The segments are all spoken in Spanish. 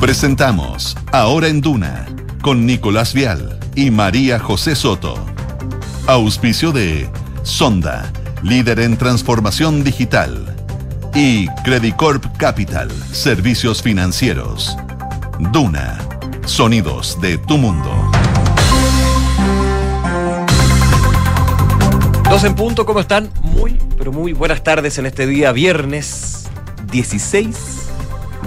Presentamos Ahora en Duna con Nicolás Vial y María José Soto. Auspicio de Sonda, líder en transformación digital. Y Credicorp Capital, servicios financieros. Duna, sonidos de tu mundo. Dos en punto, ¿cómo están? Muy, pero muy buenas tardes en este día, viernes 16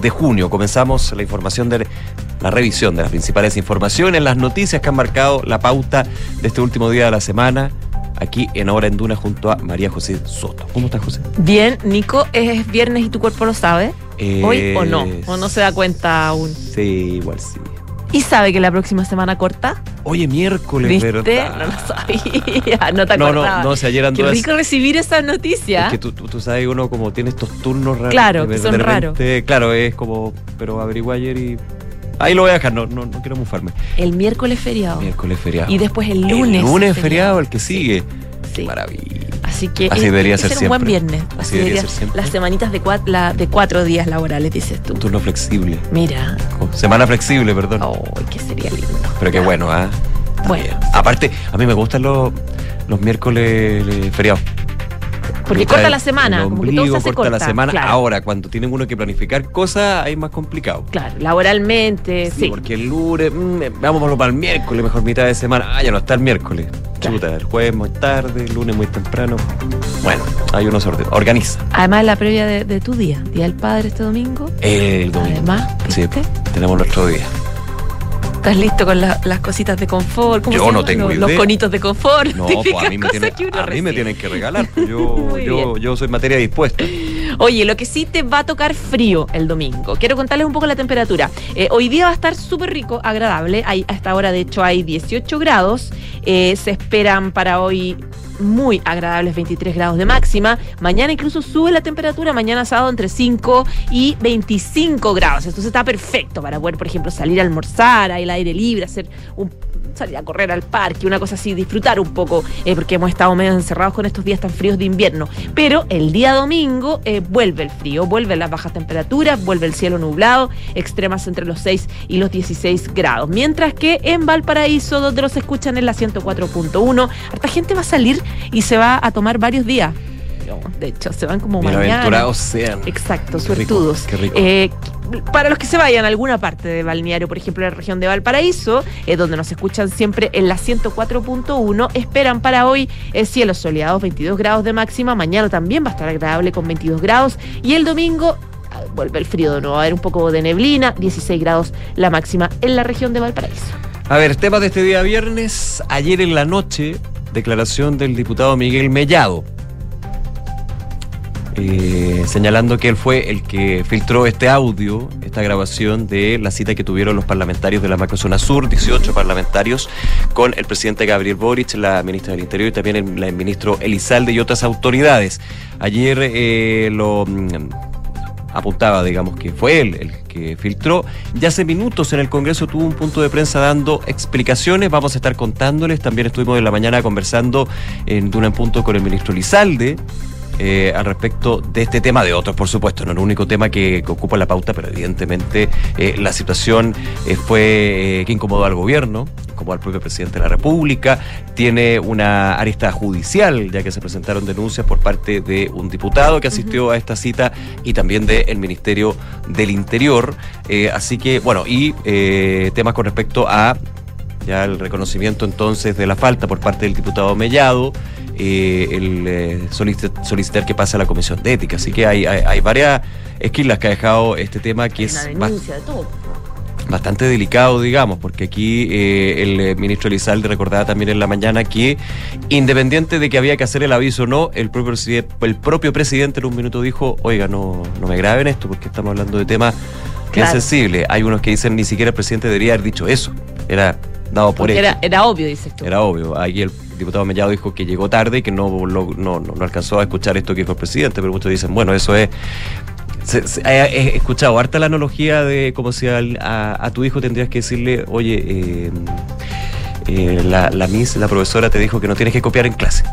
de junio. Comenzamos la información de la revisión de las principales informaciones, las noticias que han marcado la pauta de este último día de la semana. Aquí en Hora en Duna junto a María José Soto. ¿Cómo estás, José? Bien, Nico, es viernes y tu cuerpo lo sabe. Eh, ¿Hoy o no? ¿O no se da cuenta aún? Sí, igual sí. ¿Y sabe que la próxima semana corta? Oye, miércoles, ¿Viste? ¿verdad? No lo sabía. No te No, acordabas. no, no, si ayer Qué rico recibir esa noticia. Es que tú, tú, tú sabes, uno como tiene estos turnos raros. Claro, de- que son repente, Claro, es como, pero averigué ayer y... Ahí lo voy a dejar, no, no, no quiero mufarme. El miércoles feriado. Miércoles feriado. Y después el lunes. El lunes feriado, el que sigue. Sí. Qué maravilla. Así que Así es- debería ser ser un buen viernes. Así debería ser siempre. Las semanitas de, cua- la- de cuatro días laborales, dices tú. Turno flexible. Mira. Oh, Semana flexible, perdón. Oh, que sería lindo. Pero qué bueno, ¿ah? Bueno. Aparte, a mí me gustan los, los miércoles feriados. Porque corta la semana. el como que todo se ombligo, hace corta la semana. claro. Ahora, cuando tienen uno que planificar cosas, ahí es más complicado. Claro, laboralmente, Sí, sí. porque el lunes, mm, vamos para el miércoles, mejor mitad de semana. Ah, ya no está el miércoles. Claro. Chuta, el jueves muy tarde, el lunes muy temprano. Bueno, hay uno se orde- organiza. Además, la previa de, de tu día, Día del Padre este domingo. El domingo. Además, Sí, tenemos nuestro día. ¿Estás listo con la- las cositas de confort? ¿Cómo Yo se no tengo los, conitos de confort. No, pues a mí, me, tiene- a mí tienen que regalar. pues Yo, yo soy materia dispuesta. Oye, lo que sí te va a tocar frío el domingo. Quiero contarles un poco la temperatura. Eh, hoy día va a estar súper rico, agradable. Hay, a esta hora, de hecho, hay 18 grados. Eh, se esperan para hoy muy agradables 23 grados de máxima. Mañana incluso sube la temperatura. Mañana sábado entre 5 y 25 grados. Entonces está perfecto para poder, por ejemplo, salir a almorzar al aire libre, hacer un salir a correr al parque, una cosa así, disfrutar un poco, eh, porque hemos estado medio encerrados con estos días tan fríos de invierno. Pero el día domingo eh, vuelve el frío, vuelven las bajas temperaturas, vuelve el cielo nublado, extremas entre los 6 y los 16 grados. Mientras que en Valparaíso, donde los escuchan en la 104.1, harta gente va a salir y se va a tomar varios días. De hecho, se van como mañana. Bienaventurados sean. Exacto, Qué rico, suertudos. qué rico. Eh, para los que se vayan a alguna parte de balneario, por ejemplo, en la región de Valparaíso, eh, donde nos escuchan siempre en la 104.1, esperan para hoy el cielo soleado, 22 grados de máxima. Mañana también va a estar agradable con 22 grados. Y el domingo ah, vuelve el frío de nuevo, va a haber un poco de neblina, 16 grados la máxima en la región de Valparaíso. A ver, temas de este día viernes. Ayer en la noche, declaración del diputado Miguel Mellado. Eh, señalando que él fue el que filtró este audio, esta grabación de la cita que tuvieron los parlamentarios de la macrozona sur, 18 parlamentarios, con el presidente Gabriel Boric, la ministra del Interior y también el, ministro Elizalde y otras autoridades. Ayer eh, lo mm, apuntaba, digamos, que fue él el que filtró. Ya hace minutos en el Congreso tuvo un punto de prensa dando explicaciones. Vamos a estar contándoles. También estuvimos en la mañana conversando en Duna Punto con el ministro Lizalde. Eh, al respecto de este tema, de otros, por supuesto, no es el único tema que, que ocupa la pauta, pero evidentemente eh, la situación eh, fue que incomodó al gobierno, como al propio presidente de la República, tiene una arista judicial, ya que se presentaron denuncias por parte de un diputado que asistió a esta cita y también del Ministerio del Interior. Así que, bueno, y temas con respecto a ya el reconocimiento entonces de la falta por parte del diputado Mellado, eh, el eh, solici- solicitar que pase a la Comisión de Ética. Así que hay, hay, hay varias esquilas que ha dejado este tema que es Una bas- denuncia de todo. bastante delicado, digamos, porque aquí eh, el eh, ministro Elizalde recordaba también en la mañana que, independiente de que había que hacer el aviso o no, el propio, el propio presidente en un minuto dijo, oiga, no, no me graben esto porque estamos hablando de temas Claro. sensibles. Hay unos que dicen ni siquiera el presidente debería haber dicho eso. Era dado por hecho. era, era obvio, dices tú. Era obvio. Ahí el diputado Mellado dijo que llegó tarde y que no, lo- no, no, alcanzó a escuchar esto que dijo el presidente, pero muchos dicen, bueno, eso es... se- se- he, he escuchado harta la analogía de como si al- a, a tu hijo tendrías que decirle, oye, eh, eh, la, la miss, la profesora te dijo que no tienes que copiar en clase.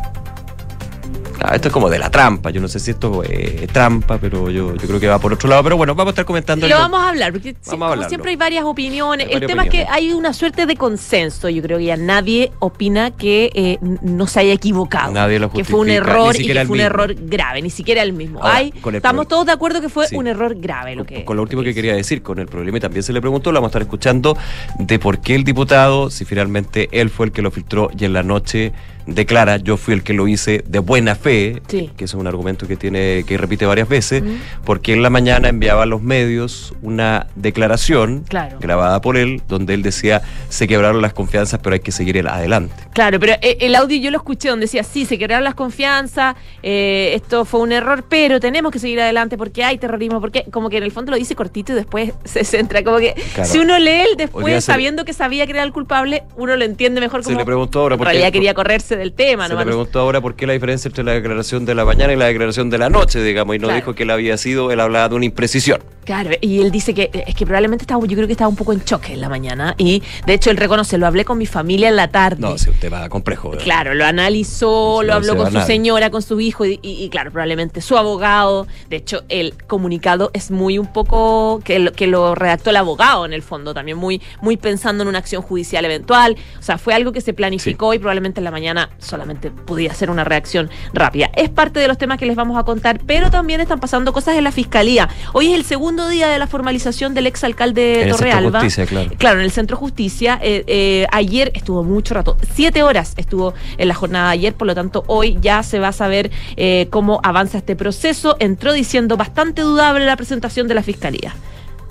Ah, esto es como de la trampa. Yo no sé si esto es trampa, pero yo, yo creo que va por otro lado. Pero bueno, vamos a estar comentando. Lo vamos a hablar, porque a como siempre hay varias opiniones. Hay El tema es que hay una suerte de consenso. Yo creo que ya nadie opina que eh, no se haya equivocado. Nadie lo que fue un justifica, error y que fue un error grave, ni siquiera el mismo. Ahora, Hay- el estamos todos de acuerdo que fue Sí. un error grave lo que. con lo último que hizo. quería decir, con el problema, y también se le preguntó, lo vamos a estar escuchando, de por qué el diputado, si finalmente él fue el que lo filtró y en la noche declara, yo fui el que lo hice de buena fe, Sí. que es un argumento que tiene que repite varias veces, porque en la mañana enviaba a los medios una declaración Claro. grabada por él, donde él decía, se quebraron las confianzas, pero hay que seguir el- adelante. Claro, pero eh, el audio yo lo escuché donde decía, sí, se quebraron las confianzas, eh, esto fue un error, pero tenemos que seguir adelante porque hay terrorismo, porque como que en el fondo lo dice cortito y después se centra, como que Claro. si uno lee día después se- sabiendo que sabía que era el culpable, uno lo entiende mejor Se como le preguntó ahora en por qué- realidad quería correrse del tema, Se le preguntó ahora por qué la diferencia entre la declaración de la mañana y la declaración de la noche, digamos, y no Claro. dijo que él había sido, él hablaba de una imprecisión. Claro, y él dice que es que probablemente estaba, yo creo que estaba un poco en choque en la mañana y de hecho él reconoce, lo hablé con mi familia en la tarde. No, es un tema complejo. ¿verdad? Claro, lo analizó, lo habló con va su nadie. señora, con su hijo y, y- y, claro, probablemente su abogado. De hecho, el comunicado es muy un poco que lo, que lo redactó el abogado en el fondo, también muy, muy pensando en una acción judicial eventual. O sea, fue algo que se planificó y probablemente en la mañana solamente podía ser una reacción rápida. Es parte de los temas que les vamos a contar, pero también están pasando cosas en la fiscalía. Hoy es el segundo día de la formalización del exalcalde En el Centro Torrealba. Justicia, claro. Claro, en el Centro Justicia. eh, eh, ayer estuvo mucho rato, siete horas estuvo en la jornada de ayer, por lo tanto hoy ya se va a saber eh, cómo avanza este proceso. Entró diciendo bastante dudable la presentación de la Fiscalía.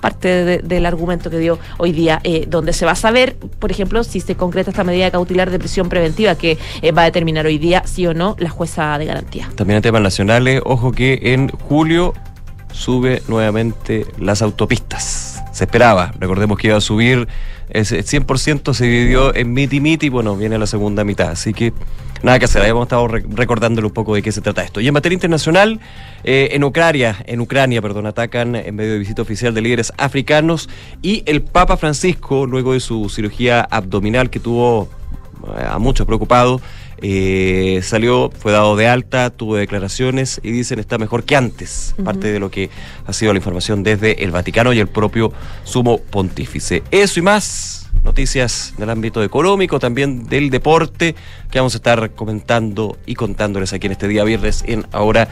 Parte de- del argumento que dio hoy día, eh, donde se va a saber, por ejemplo, si se concreta esta medida cautelar de prisión preventiva que eh, va a determinar hoy día, sí o no, la jueza de garantía. También en temas nacionales, ojo que en julio sube nuevamente las autopistas. Se esperaba, recordemos que iba a subir, ese 100% se dividió en miti miti, bueno, viene la segunda mitad, así que nada que hacer, ahí hemos estado re- recordándole un poco de qué se trata esto. Y en materia internacional, eh, en Ucrania, en Ucrania, perdón, atacan en medio de visita oficial de líderes africanos y el Papa Francisco, luego de su cirugía abdominal que tuvo eh, a muchos preocupados, eh, salió, fue dado de alta, tuvo declaraciones y dicen está mejor que antes. Parte de lo que ha sido la información desde el Vaticano y el propio sumo pontífice. Eso y más. Noticias del ámbito económico, también del deporte, que vamos a estar comentando y contándoles aquí en este día viernes en Ahora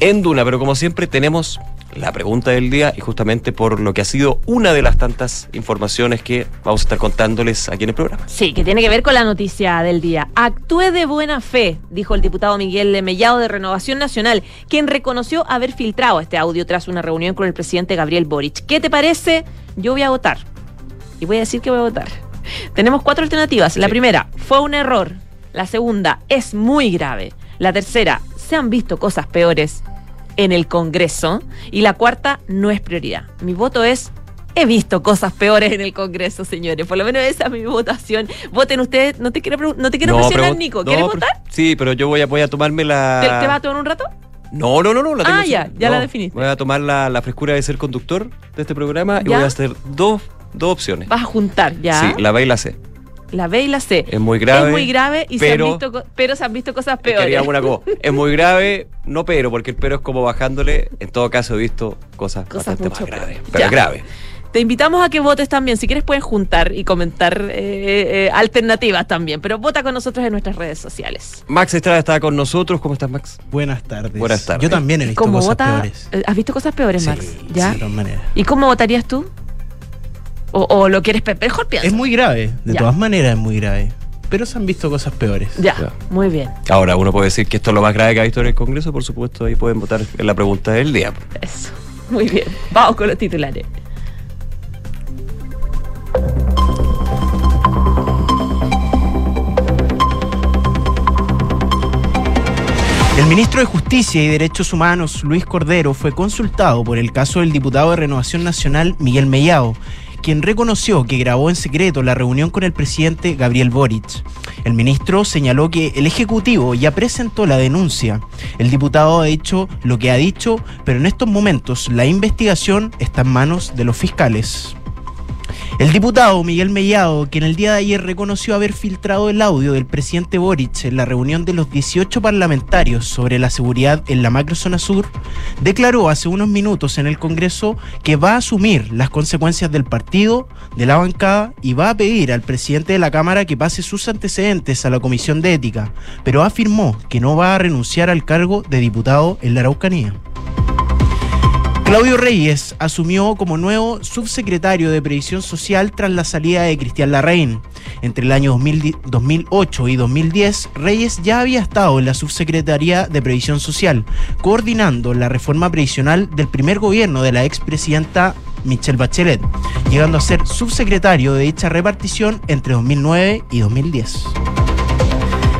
en Duna. Pero como siempre tenemos la pregunta del día y justamente por lo que ha sido una de las tantas informaciones que vamos a estar contándoles aquí en el programa. Sí, que tiene que ver con la noticia del día. Actúe de buena fe, dijo el diputado Miguel Mellado de Renovación Nacional, quien reconoció haber filtrado este audio tras una reunión con el presidente Gabriel Boric. ¿Qué te parece? Yo voy a votar. Y voy a decir que voy a votar. Tenemos cuatro alternativas. La Sí. primera, fue un error. La segunda, es muy grave. La tercera, se han visto cosas peores en el Congreso. Y la cuarta, no es prioridad. Mi voto es He visto cosas peores en el Congreso, señores. Por lo menos esa es mi votación. Voten ustedes. No te quiero, no te quiero presionar, Nico. ¿Quieres votar? Sí, pero yo voy a, voy a tomarme la. ¿Te, te vas a tomar un rato? No, no, no, no. La tengo Ah, ya, ya la definiste. Voy a tomar la, la frescura de ser conductor de este programa y voy a hacer dos, dos opciones. Vas a juntar, ya. Sí, la B y la C. La B y la C. Es muy grave. Es muy grave y se pero- han visto, pero se han visto cosas peores. Quería una co- Es muy grave, no pero, porque el pero es como bajándole. En todo caso he visto cosas, Cosas bastante mucho más graves. Pero Ya. es grave. Te invitamos a que votes también. Si quieres, pueden juntar y comentar eh, eh, alternativas también. Pero vota con nosotros en nuestras redes sociales. Max Estrada está con nosotros. ¿Cómo estás, Max? Buenas tardes. Buenas tardes. Yo también he visto ¿Cómo cosas vota? peores. eh, ¿Has visto cosas peores, Sí, Max? sí, ¿Ya? de todas maneras. ¿Y cómo votarías tú? ¿O, o lo quieres mejor piensa? Es muy grave, de Ya. todas maneras es muy grave. Pero se han visto cosas peores. Ya, Ya. muy bien. Ahora, uno puede decir que esto es lo más grave que ha visto en el Congreso. Por supuesto, ahí pueden votar en la pregunta del día. Eso. Muy bien. Vamos con los titulares. El ministro de Justicia y Derechos Humanos, Luis Cordero, fue consultado por el caso del diputado de Renovación Nacional, Miguel Mellao, quien reconoció que grabó en secreto la reunión con el presidente Gabriel Boric. El ministro señaló que el Ejecutivo ya presentó la denuncia. El diputado ha dicho lo que ha dicho, pero en estos momentos la investigación está en manos de los fiscales. El diputado Miguel Mellado, que en el día de ayer reconoció haber filtrado el audio del presidente Boric en la reunión de los 18 parlamentarios sobre la seguridad en la macrozona sur, declaró hace unos minutos en el Congreso que va a asumir las consecuencias del partido, de la bancada y va a pedir al presidente de la Cámara que pase sus antecedentes a la Comisión de Ética, pero afirmó que no va a renunciar al cargo de diputado en la Araucanía. Claudio Reyes asumió como nuevo subsecretario de Previsión Social tras la salida de Cristian Larraín. Entre el año 2008 y 2010, Reyes ya había estado en la Subsecretaría de Previsión Social, coordinando la reforma previsional del primer gobierno de la expresidenta Michelle Bachelet, llegando a ser subsecretario de dicha repartición entre 2009 y 2010.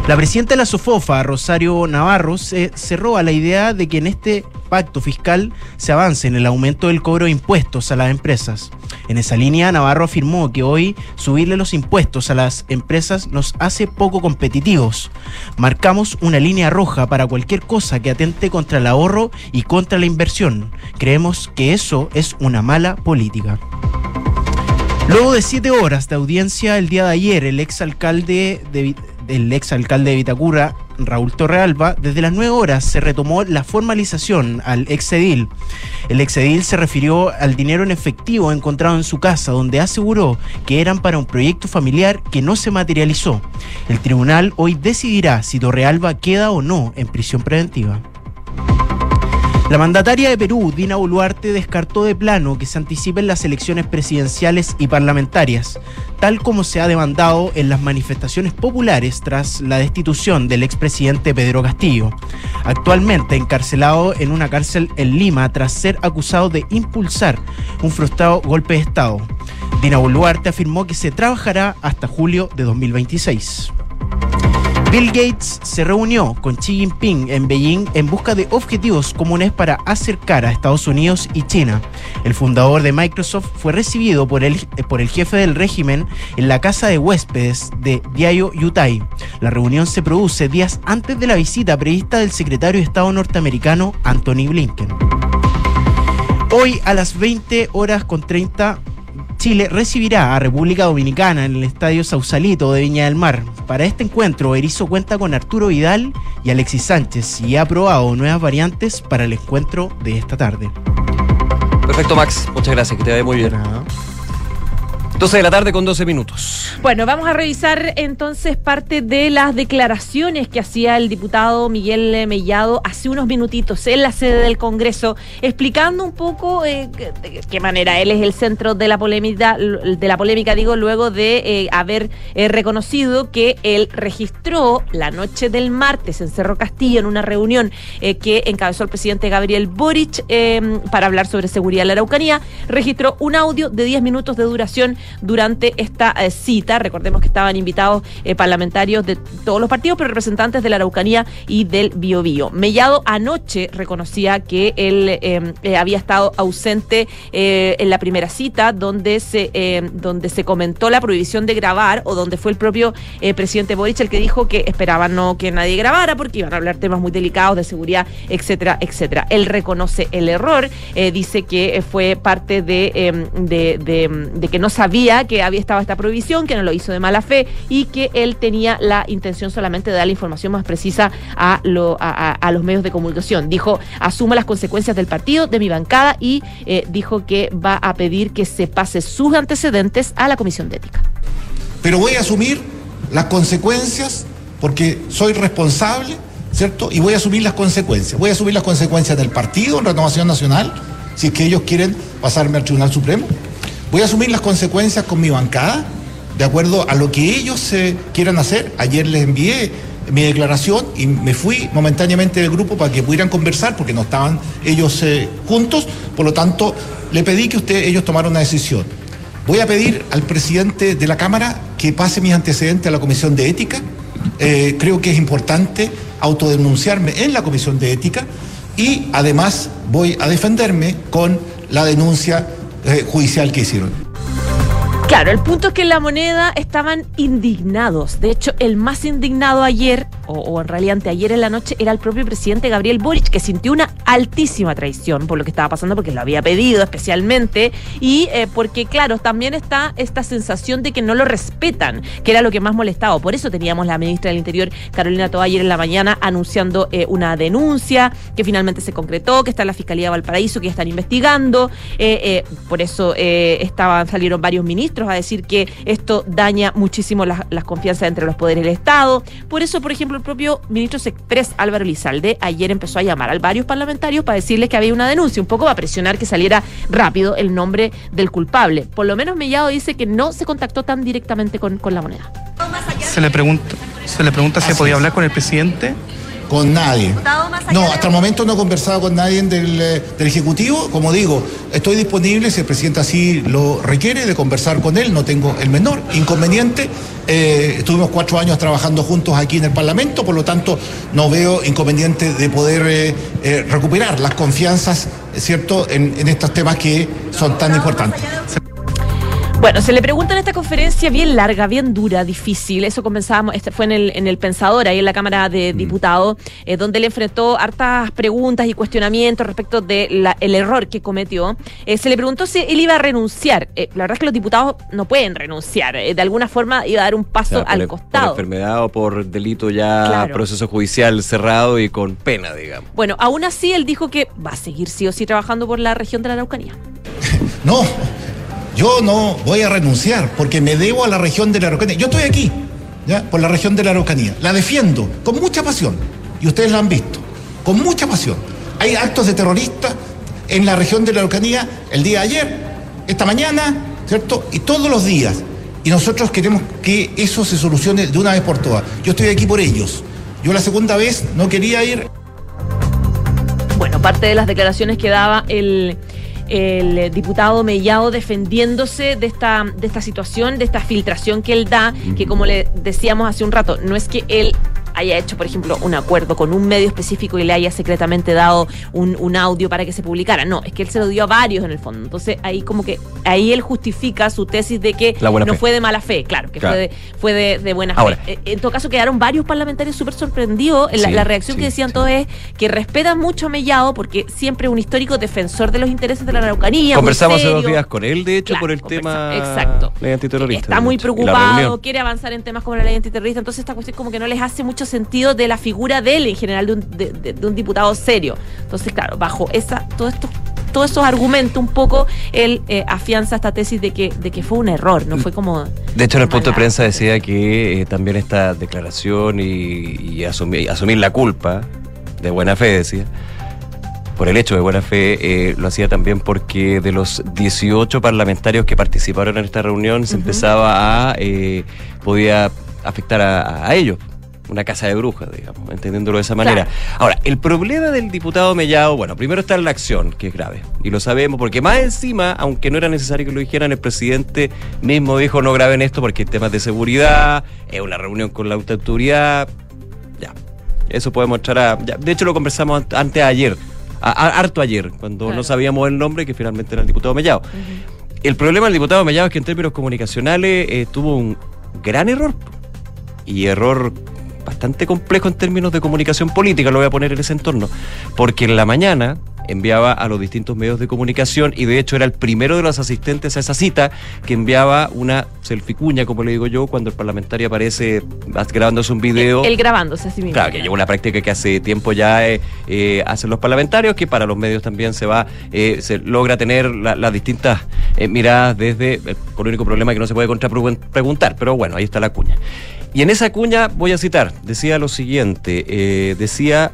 La presidenta de la SOFOFA, Rosario Navarro, se cerró a la idea de que en este pacto fiscal se avance en el aumento del cobro de impuestos a las empresas. En esa línea, Navarro afirmó que hoy subirle los impuestos a las empresas nos hace poco competitivos. Marcamos una línea roja para cualquier cosa que atente contra el ahorro y contra la inversión. Creemos que eso es una mala política. Luego de siete horas de audiencia el día de ayer, el exalcalde de el exalcalde de Vitacura, Raúl Torrealba, desde las 9 horas se retomó la formalización al exedil. El exedil se refirió al dinero en efectivo encontrado en su casa, donde aseguró que eran para un proyecto familiar que no se materializó. El tribunal hoy decidirá si Torrealba queda o no en prisión preventiva. La mandataria de Perú, Dina Boluarte, descartó de plano que se anticipen las elecciones presidenciales y parlamentarias, tal como se ha demandado en las manifestaciones populares tras la destitución del expresidente Pedro Castillo, actualmente encarcelado en una cárcel en Lima tras ser acusado de impulsar un frustrado golpe de Estado. Dina Boluarte afirmó que se trabajará hasta julio de 2026. Bill Gates se reunió con Xi Jinping en Beijing en busca de objetivos comunes para acercar a Estados Unidos y China. El fundador de Microsoft fue recibido por el, por el jefe del régimen en la casa de huéspedes de Diayo Yutai. La reunión se produce días antes de la visita prevista del secretario de Estado norteamericano Anthony Blinken. Hoy a las 20 horas con 30 Chile recibirá a República Dominicana en el Estadio Sausalito de Viña del Mar. Para este encuentro, Erizo cuenta con Arturo Vidal y Alexis Sánchez y ha aprobado nuevas variantes para el encuentro de esta tarde. Perfecto, Max. Muchas gracias. Que te vaya muy bien. 12 de la tarde con 12 minutos. Bueno, vamos a revisar entonces parte de las declaraciones que hacía el diputado Miguel Mellado hace unos minutitos en la sede del Congreso, explicando un poco eh, de qué manera él es el centro de la polémica, de la polémica digo, luego de eh, haber eh, reconocido que él registró la noche del martes en Cerro Castillo en una reunión que encabezó el presidente Gabriel Boric para hablar sobre seguridad en la Araucanía, registró un audio de 10 minutos de duración durante esta eh, cita. Recordemos que estaban invitados eh, parlamentarios de todos los partidos, pero representantes de la Araucanía y del Biobío. Mellado anoche reconocía que él eh, había estado ausente en la primera cita, donde se, donde se comentó la prohibición de grabar o donde fue el propio presidente Boric el que dijo que esperaba no que nadie grabara porque iban a hablar temas muy delicados de seguridad, etcétera, etcétera. Él reconoce el error, dice que fue parte de, de, de que no sabía que había estado esta prohibición, que no lo hizo de mala fe y que él tenía la intención solamente de dar la información más precisa a, los medios de comunicación. Dijo, asumo las consecuencias del partido, de mi bancada y eh, dijo que va a pedir que se pase sus antecedentes a la Comisión de Ética. Pero voy a asumir las consecuencias porque soy responsable, ¿cierto? Y voy a asumir las consecuencias. Voy a asumir las consecuencias del partido en Renovación Nacional, si es que ellos quieren pasarme al Tribunal Supremo. Voy a asumir las consecuencias con mi bancada, de acuerdo a lo que ellos eh, quieran hacer. Ayer les envié mi declaración y me fui momentáneamente del grupo para que pudieran conversar porque no estaban ellos eh, juntos. Por lo tanto, le pedí que usted, ellos tomaran una decisión. Voy a pedir al presidente de la Cámara que pase mis antecedentes a la Comisión de Ética. Eh, creo que es importante autodenunciarme en la Comisión de Ética y además voy a defenderme con la denuncia judicial que hicieron. Claro, el punto es que en la moneda estaban indignados. De hecho, el más indignado ayer, o, en realidad anteayer en la noche, era el propio presidente Gabriel Boric, que sintió una altísima traición por lo que estaba pasando, porque lo había pedido especialmente, y eh, porque, claro, también está esta sensación de que no lo respetan, que era lo que más molestaba. Por eso teníamos la ministra del Interior, Carolina Toa, ayer en la mañana anunciando eh, una denuncia que finalmente se concretó, que está en la Fiscalía de Valparaíso, que ya están investigando. Eh, por eso estaban, salieron varios ministros a decir que esto daña muchísimo las, las confianzas entre los poderes del Estado. Por eso, por ejemplo, el propio ministro Express Álvaro Lizalde ayer empezó a llamar a varios parlamentarios para decirles que había una denuncia, un poco para presionar que saliera rápido el nombre del culpable. Por lo menos Mellado dice que no se contactó tan directamente con, con la moneda. Se le pregunta, se le pregunta si podía hablar con el presidente con nadie. No, hasta el momento no he conversado con nadie del, eh, del, Ejecutivo. Como digo, estoy disponible, si el presidente así lo requiere, de conversar con él. No tengo el menor inconveniente. Eh, estuvimos cuatro años trabajando juntos aquí en el Parlamento, por lo tanto no veo inconveniente de poder eh, recuperar las confianzas, ¿cierto?, en, en estos temas que son tan importantes. Bueno, se le pregunta en esta conferencia bien larga, bien dura, difícil. Eso comenzábamos, este fue en el, en el Pensador, ahí en la Cámara de mm. Diputados, eh, donde le enfrentó hartas preguntas y cuestionamientos respecto del el error que cometió. Eh, se le preguntó si él iba a renunciar. Eh, la verdad es que los diputados no pueden renunciar. de alguna forma iba a dar un paso al costado. Por enfermedad o por delito ya, proceso judicial cerrado y con pena, digamos. Bueno, aún así él dijo que va a seguir sí o sí trabajando por la región de la Araucanía. no. Yo no voy a renunciar porque me debo a la región de la Araucanía. Yo estoy aquí, por la región de la Araucanía. La defiendo con mucha pasión. Y ustedes la han visto, con mucha pasión. Hay actos de terroristas en la región de la Araucanía el día de ayer, esta mañana, ¿cierto? Y todos los días. Y nosotros queremos que eso se solucione de una vez por todas. Yo estoy aquí por ellos. Yo la segunda vez no quería ir. Bueno, parte de las declaraciones que daba el el diputado Mellado defendiéndose de esta, de esta situación, de esta filtración que él da, que como le decíamos hace un rato, no es que él haya hecho, por ejemplo, un acuerdo con un medio específico y le haya secretamente dado un, un, audio para que se publicara. No, es que él se lo dio a varios en el fondo. Entonces ahí como que ahí él justifica su tesis de que no fue de mala fe, claro, que fue, de, fue de, buena fe. Eh, en todo caso quedaron varios parlamentarios súper sorprendidos. La, la, reacción que decían todos es que respetan mucho a Mellado porque siempre un histórico defensor de los intereses de la Araucanía. Conversamos hace dos días con él, de hecho, por el tema exacto. ley antiterrorista. Está muy preocupado, quiere avanzar en temas como la ley antiterrorista, entonces esta cuestión como que no les hace mucho sentido de la figura de él en general, de un, de, un diputado serio. Entonces, claro, bajo esa, todo esto todos esos argumentos un poco él eh, afianza esta tesis de que, de que fue un error, no fue como... De hecho, en el punto de prensa decía que eh, también esta declaración y, asumir, asumir, la culpa de buena fe, decía, por el hecho de buena fe, eh, lo hacía también porque de los 18 parlamentarios que participaron en esta reunión se empezaba a... podía afectar a ellos una casa de brujas, digamos, entendiéndolo de esa manera. Ahora, el problema del diputado Mellado, bueno, primero está en la acción, que es grave, y lo sabemos, porque más encima, aunque no era necesario que lo dijeran, el presidente mismo dijo no graben esto porque hay temas de seguridad, es una reunión con la autoridad, ya, eso puede mostrar a... de hecho, lo conversamos antes ayer, harto ayer, cuando no sabíamos el nombre, que finalmente era el diputado Mellado. El problema del diputado Mellado es que en términos comunicacionales eh, tuvo un gran error, y error bastante complejo en términos de comunicación política, lo voy a poner en ese entorno, porque en la mañana enviaba a los distintos medios de comunicación y de hecho era el primero de los asistentes a esa cita que enviaba una selficuña, como le digo yo, cuando el parlamentario aparece grabándose un video. Él, grabándose así mismo. Claro, que lleva una práctica que hace tiempo ya eh, eh, hacen los parlamentarios, que para los medios también se va, eh, se logra tener las distintas miradas desde, por el único problema que no se puede contrapreguntar, pero bueno, ahí está la cuña. Y en esa cuña voy a citar, decía lo siguiente, eh, decía,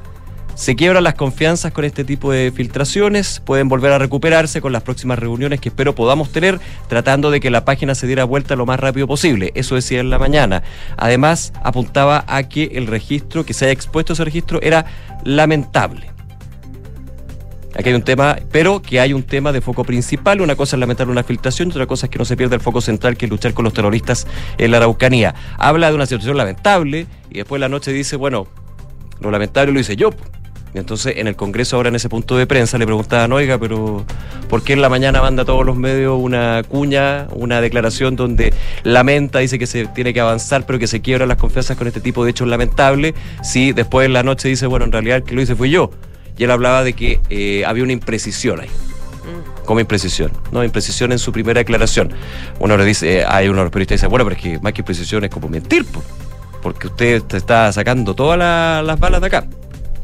se quiebran las confianzas con este tipo de filtraciones, pueden volver a recuperarse con las próximas reuniones que espero podamos tener, tratando de que la página se diera vuelta lo más rápido posible. Eso decía en la mañana. Además, apuntaba a que el registro, que se haya expuesto ese registro, era lamentable. Aquí hay un tema, pero que hay un tema de foco principal. Una cosa es lamentar una filtración y otra cosa es que no se pierda el foco central, que es luchar con los terroristas en la Araucanía. Habla de una situación lamentable y después la noche dice, bueno, lo lamentable lo hice yo. Y entonces en el Congreso ahora en ese punto de prensa le preguntaban, oiga, pero porque en la mañana manda a todos los medios una cuña, una declaración donde lamenta, dice que se tiene que avanzar, pero que se quiebran las confianzas con este tipo de hechos lamentables. Si después en la noche dice, bueno, en realidad el que lo hice fui yo. Y él hablaba de que eh, había una imprecisión ahí. Como imprecisión, ¿no? Imprecisión en su primera declaración. Uno le dice, eh, hay uno de los periodistas que dice, bueno, pero es que más que imprecisión es como mentir, po, porque usted te está sacando todas la- las balas de acá.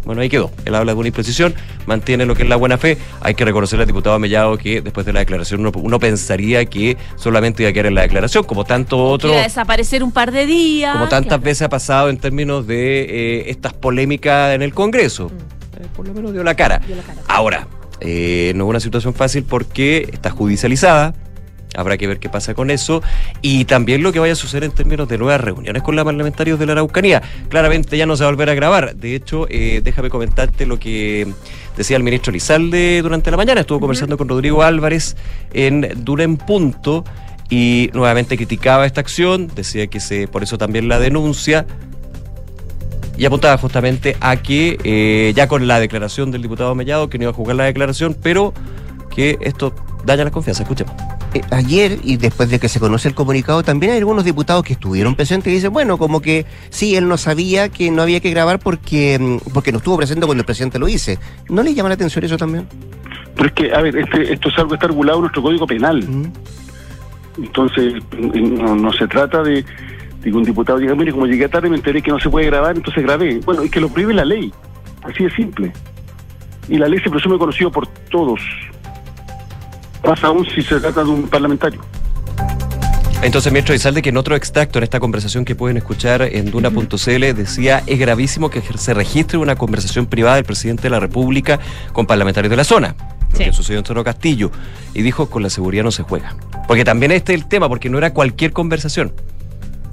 Bueno, ahí quedó. Él habla de una imprecisión, mantiene lo que es la buena fe. Hay que reconocerle al diputado Mellado que después de la declaración uno, uno pensaría que solamente iba a quedar en la declaración, como tanto otro. Iba a desaparecer un par de días. Como tantas Claro. veces ha pasado en términos de eh, estas polémicas en el Congreso. Eh, por lo menos dio la cara. Dio la cara. Ahora, eh, no es una situación fácil porque está judicializada. Habrá que ver qué pasa con eso. Y también lo que vaya a suceder en términos de nuevas reuniones con los parlamentarios de la Araucanía. Claramente ya no se va a volver a grabar. De hecho, eh, déjame comentarte lo que decía el ministro Lizalde durante la mañana. Estuvo conversando con Rodrigo Álvarez en Dura en Punto y nuevamente criticaba esta acción. Decía que se, por eso también la denuncia y apuntaba justamente a que eh, ya con la declaración del diputado Mellado, que no iba a jugar la declaración, pero que esto daña la confianza. Escuchemos. Eh, ayer y después de que se conoce el comunicado, también hay algunos diputados que estuvieron presentes y dicen, bueno, como que sí, él no sabía que no había que grabar porque, mm, porque no estuvo presente cuando el presidente lo dice. ¿No le llama la atención eso también? Pero es que, a ver, este, esto es algo que está regulado en nuestro Código Penal. Mm. Entonces, no, no se trata de, que un diputado diga, mire, como llegué tarde me enteré que no se puede grabar, entonces grabé. Bueno, es que lo prohíbe la ley. Así de simple. Y la ley se presume conocido por todos. Más aún si se trata de un parlamentario. Entonces, ministro Izalde, que en otro extracto, en esta conversación que pueden escuchar en Duna.cl, decía, es gravísimo que se registre una conversación privada del presidente de la República con parlamentarios de la zona. Lo Sí. que sucedió en Toro Castillo. Y dijo, con la seguridad no se juega. Porque también este es el tema, porque no era cualquier conversación.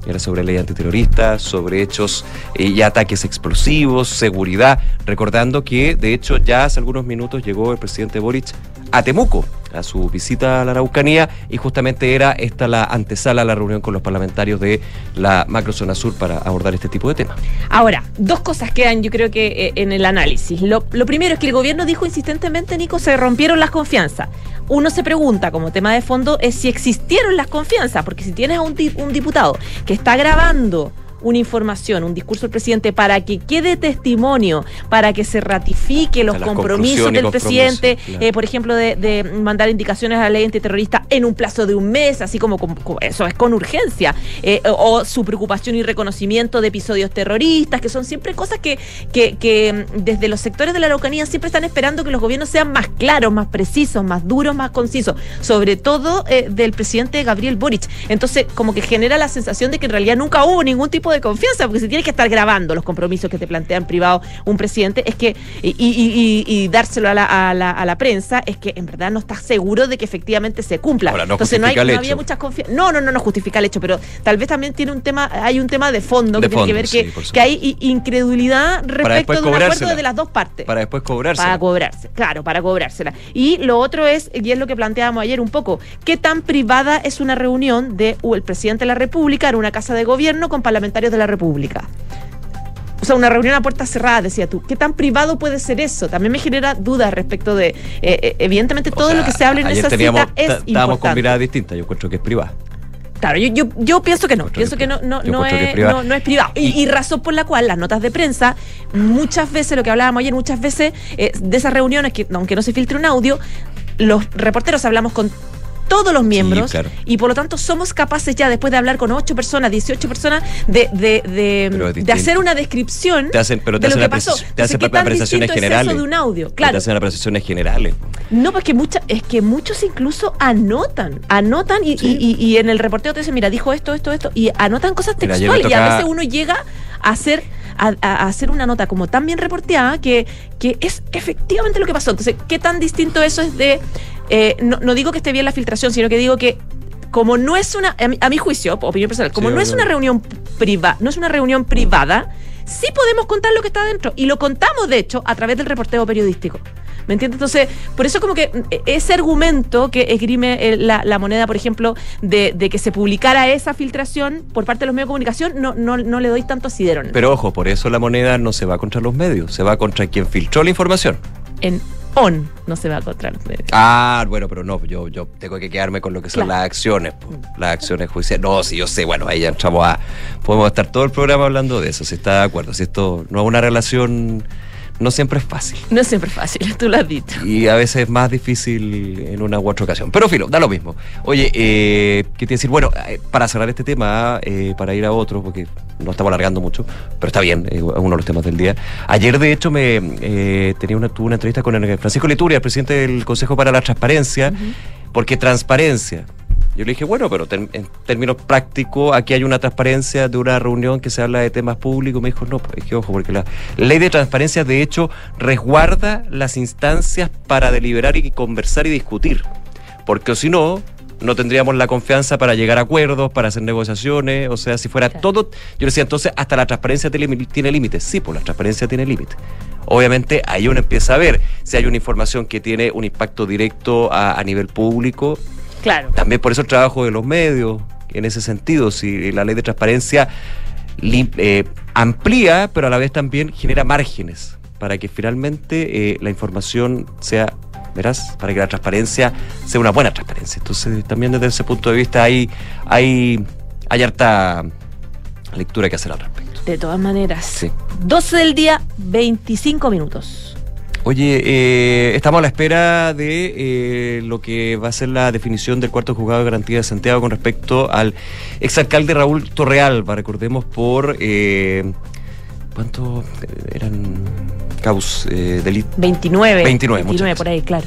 Era sobre ley antiterrorista, sobre hechos eh, y ataques explosivos, seguridad. Recordando que, de hecho, ya hace algunos minutos llegó el presidente Boric a Temuco, a su visita a la Araucanía, y justamente era esta la antesala a la reunión con los parlamentarios de la macrozona sur para abordar este tipo de temas. Ahora, dos cosas quedan yo creo que eh, en el análisis. Lo, lo primero es que el gobierno dijo insistentemente, Nico, se rompieron las confianzas. Uno se pregunta como tema de fondo es si existieron las confianzas, porque si tienes a un, di- un diputado que está grabando una información, un discurso del presidente para que quede testimonio, para que se ratifique los compromisos del presidente, claro. eh, por ejemplo, de, de mandar indicaciones a la ley antiterrorista en un plazo de un mes, así como, como- eso es con urgencia, eh, o, su preocupación y reconocimiento de episodios terroristas, que son siempre cosas que, que, que, mm, desde los sectores de la Araucanía siempre están esperando que los gobiernos sean más claros, más precisos, más duros, más concisos, sobre todo eh, del presidente Gabriel Boric. Entonces, como que genera la sensación de que en realidad nunca hubo ningún tipo de confianza, porque se tiene que estar grabando los compromisos que te plantea en privado un presidente, es que, y, y- y- y dárselo a la, a, la, a la prensa, es que en verdad no estás seguro de que efectivamente se cumpla. Ahora, no Entonces no, hay, no había mucha confianza. No, no, no, no justifica el hecho, pero tal vez también tiene un tema, hay un tema de fondo De que tiene que ver sí, que, que hay incredulidad respecto de un acuerdo cobrársela. de las dos partes. Para después cobrarse. Para cobrarse, claro, para cobrársela. Y lo otro es, y es lo que planteábamos ayer un poco, ¿qué tan privada es una reunión de uh, el presidente de la República en una casa de gobierno con parlamentarios de la República? O sea, una reunión a puertas cerradas, decía tú. ¿Qué tan privado puede ser eso? También me genera dudas respecto de, eh, eh, evidentemente, O todo sea, lo que se habla en esa teníamos, cita es ta- Estábamos con importante. miradas distintas. Yo encuentro que es privada. Claro, yo, yo, yo pienso que no, pienso que no, no, no, es, es privado. no, no es privado. Y, Y- y razón por la cual las notas de prensa, muchas veces, lo que hablábamos ayer, muchas veces eh, de esas reuniones, que aunque no se filtre un audio, los reporteros hablamos con todos los miembros claro. y por lo tanto somos capaces ya después de hablar con 8 personas, 18 personas de, de, de- de hacer una descripción Te hacen, pero te de lo que pasó. Te Entonces, hacen ¿qué tan apreciaciones distinto es generales. eso de un audio? Te Claro. hacen apreciaciones generales. No, pues que mucha, es que muchos incluso anotan, anotan y, Sí. y- y- y en el reporteo te dicen, mira, dijo esto, esto, esto, y anotan cosas textuales. Y a veces uno llega a hacer, a hacer una nota como tan bien reporteada que, que es efectivamente lo que pasó. Entonces, ¿qué tan distinto eso es de, eh, no, no digo que esté bien la filtración, sino que digo que como no es una, a mi, a mi juicio, opinión personal, como Sí, no es una reunión privada, no es una reunión privada, sí podemos contar lo que está adentro. Y lo contamos, de hecho, a través del reporteo periodístico. ¿Me entiendes? Entonces, por eso como que mm, ese argumento que esgrime eh, la, la moneda, por ejemplo, de, de que se publicara esa filtración por parte de los medios de comunicación, no, no, no le doy tanto asidero. Pero ojo, por eso la moneda no se va contra los medios, se va contra quien filtró la información. en- on no se va a encontrar. Ah, bueno, pero no, yo, yo tengo que quedarme con lo que son Claro. las acciones, po, las acciones judiciales. No, si yo sé, bueno, ahí ya entramos a. Podemos estar todo el programa hablando de eso, si está de acuerdo. Si esto no es una relación, no siempre es fácil. No es siempre fácil, tú lo has dicho. Y a veces es más difícil en una u otra ocasión. Pero filo, da lo mismo. Oye, eh, ¿qué te iba a decir? Bueno, eh, para cerrar este tema, eh, para ir a otro, porque no estamos alargando mucho, pero está bien, eh, es uno de los temas del día. Ayer, de hecho, me tenía una, tuve una entrevista con el Francisco Lituria, el presidente del Consejo para la Transparencia, porque transparencia. Yo le dije, bueno, pero en términos prácticos, aquí hay una transparencia de una reunión que se habla de temas públicos. Me dijo, no, pues es que ojo, porque la ley de transparencia, de hecho, resguarda las instancias para deliberar y conversar y discutir. Porque si no, no tendríamos la confianza para llegar a acuerdos, para hacer negociaciones. O sea, si fuera Claro. todo. Yo le decía, entonces, hasta la transparencia tiene, tiene límites. Sí, pues la transparencia tiene límites. Obviamente, ahí uno empieza a ver si hay una información que tiene un impacto directo a, a nivel público Claro. también por eso el trabajo de los medios, en ese sentido, si la ley de transparencia eh, amplía, pero a la vez también genera márgenes para que finalmente eh, la información sea verás, para que la transparencia sea una buena transparencia. Entonces, también desde ese punto de vista hay, hay, hay harta lectura que hacer al respecto. De todas maneras. Sí. 12 del día, 25 minutos. Oye, eh, estamos a la espera de eh, lo que va a ser la definición del cuarto juzgado de garantía de Santiago con respecto al exalcalde Raúl Torrealba, recordemos por... Eh, ¿Cuánto eran caus eh, delitos? 29. 29, muchas 29 por ahí, claro.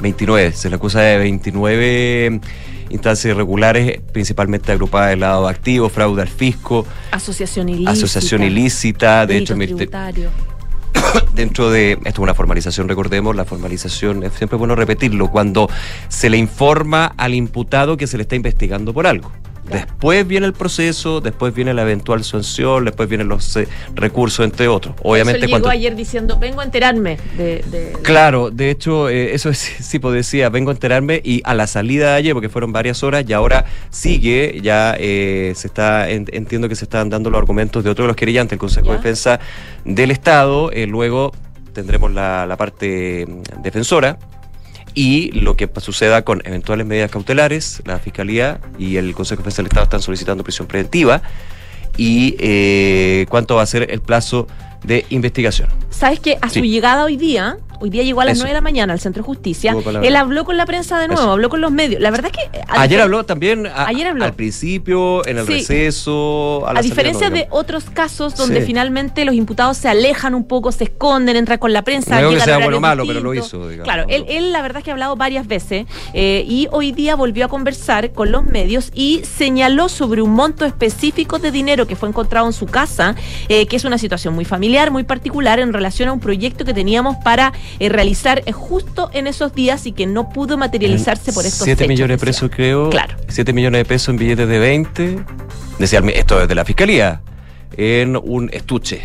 29. Se le acusa de 29 instancias irregulares, principalmente agrupadas del lado activo, fraude al fisco, Asociación ilícita. asociación ilícita. De hecho, tributario. dentro de esto es una formalización, recordemos, la formalización es siempre bueno repetirlo, cuando se le informa al imputado que se le está investigando por algo. Después viene el proceso, después viene la eventual sanción, después vienen los eh, recursos, entre otros. Obviamente, Eso cuando. ayer diciendo, vengo a enterarme de... de- Claro, de hecho, eh, eso es, sí, pues decía, vengo a enterarme y a la salida de ayer, porque fueron varias horas, y ahora sigue, ya eh, se está, en- entiendo que se están dando los argumentos de otro de los querellantes, el Consejo Ya. de Defensa del Estado, eh, luego tendremos la, la parte mm, defensora y lo que suceda con eventuales medidas cautelares, la Fiscalía y el Consejo Defensa del Estado están solicitando prisión preventiva y eh, cuánto va a ser el plazo de investigación. ¿Sabes que a Sí. su llegada hoy día, hoy día llegó a las Eso. 9 de la mañana al Centro de Justicia, él habló con la prensa de nuevo, Eso. habló con los medios. La verdad es que... Ayer habló también a- Ayer habló. al principio, en el Sí. receso. A, la A salida, diferencia no, de otros casos donde Sí. finalmente los imputados se alejan un poco, se esconden, entran con la prensa. No que sea bueno o malo, pero lo hizo, digamos, Claro, él, él la verdad es que ha hablado varias veces eh, y hoy día volvió a conversar con los medios y señaló sobre un monto específico de dinero que fue encontrado en su casa, eh, que es una situación muy familiar, muy particular en relación a un proyecto que teníamos para eh, realizar eh, justo en esos días y que no pudo materializarse por estos 7 hechos, millones de pesos, creo. Claro. 7 millones de pesos en billetes de 20. Decía, esto es de la fiscalía. En un estuche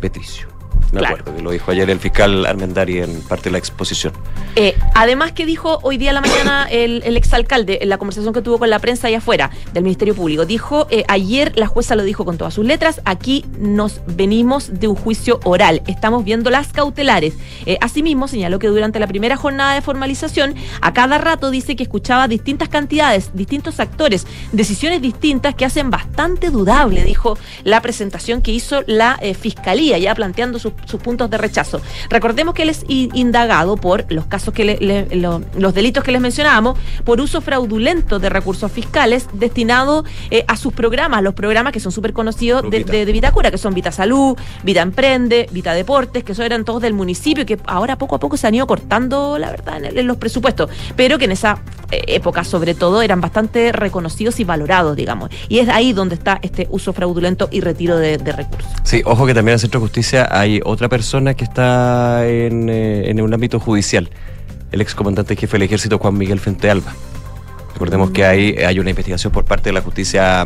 petricio. Me Claro. acuerdo que lo dijo ayer el fiscal Armendari en parte de la exposición. Eh, además que dijo hoy día a la mañana el, el exalcalde en la conversación que tuvo con la prensa allá afuera del Ministerio Público, dijo, eh, ayer la jueza lo dijo con todas sus letras, aquí nos venimos de un juicio oral, estamos viendo las cautelares. Eh, asimismo, señaló que durante la primera jornada de formalización, a cada rato dice que escuchaba distintas cantidades, distintos actores, decisiones distintas que hacen bastante dudable, dijo la presentación que hizo la Fiscalía, ya planteando sus, sus puntos de rechazo. Recordemos que él es indagado por los casos que le- le- lo- los delitos que les mencionábamos, por uso fraudulento de recursos fiscales destinado eh, a sus programas, los programas que son súper conocidos de, Vita. de, de Vitacura, que son Vita Salud, Vita Emprende, Vita Deportes, que eso eran todos del municipio y que ahora poco a poco se han ido cortando, la verdad, en, el- en los presupuestos, pero que en esa eh, época sobre todo eran bastante reconocidos y valorados, digamos. Y es ahí donde está este uso fraudulento y retiro de, de recursos. Sí, ojo que también en el Centro de Justicia hay otra persona que está en, eh, en un ámbito judicial, el excomandante jefe del ejército Juan Miguel Fente Alba. Recordemos que hay, hay una investigación por parte de la justicia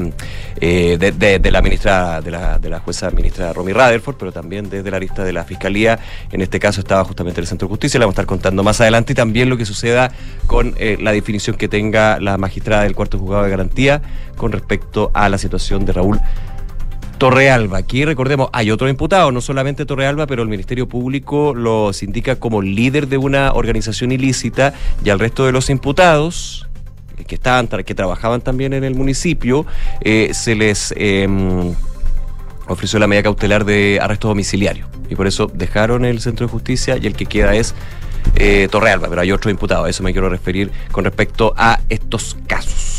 eh, de, la ministra, de la, la jueza ministra Romy Rutherford, pero también desde la lista de la fiscalía. En este caso estaba justamente el Centro de Justicia, le vamos a estar contando más adelante y también lo que suceda con eh, la definición que tenga la magistrada del cuarto juzgado de garantía con respecto a la situación de Raúl Torrealba. Aquí recordemos, hay otro imputado, no solamente Torrealba, pero el Ministerio Público los indica como líder de una organización ilícita y al resto de los imputados que estaban que trabajaban también en el municipio eh, se les eh, ofreció la medida cautelar de arresto domiciliario y por eso dejaron el centro de justicia y el que queda es eh, Torrealba, pero hay otro imputado, a eso me quiero referir con respecto a estos casos.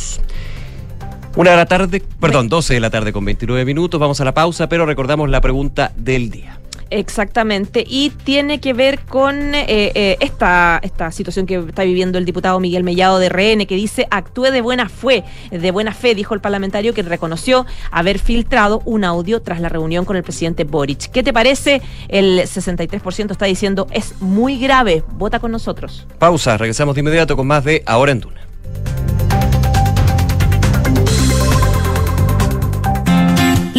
Una de la tarde, perdón, 12 de la tarde con 29 minutos, vamos a la pausa, pero recordamos la pregunta del día. Exactamente, y tiene que ver con eh, eh, esta, esta situación que está viviendo el diputado Miguel Mellado de RN, que dice actúe de buena fe, de buena fe, dijo el parlamentario que reconoció haber filtrado un audio tras la reunión con el presidente Boric. ¿Qué te parece? El 63% está diciendo es muy grave. Vota con nosotros. Pausa, regresamos de inmediato con más de Ahora en Duna.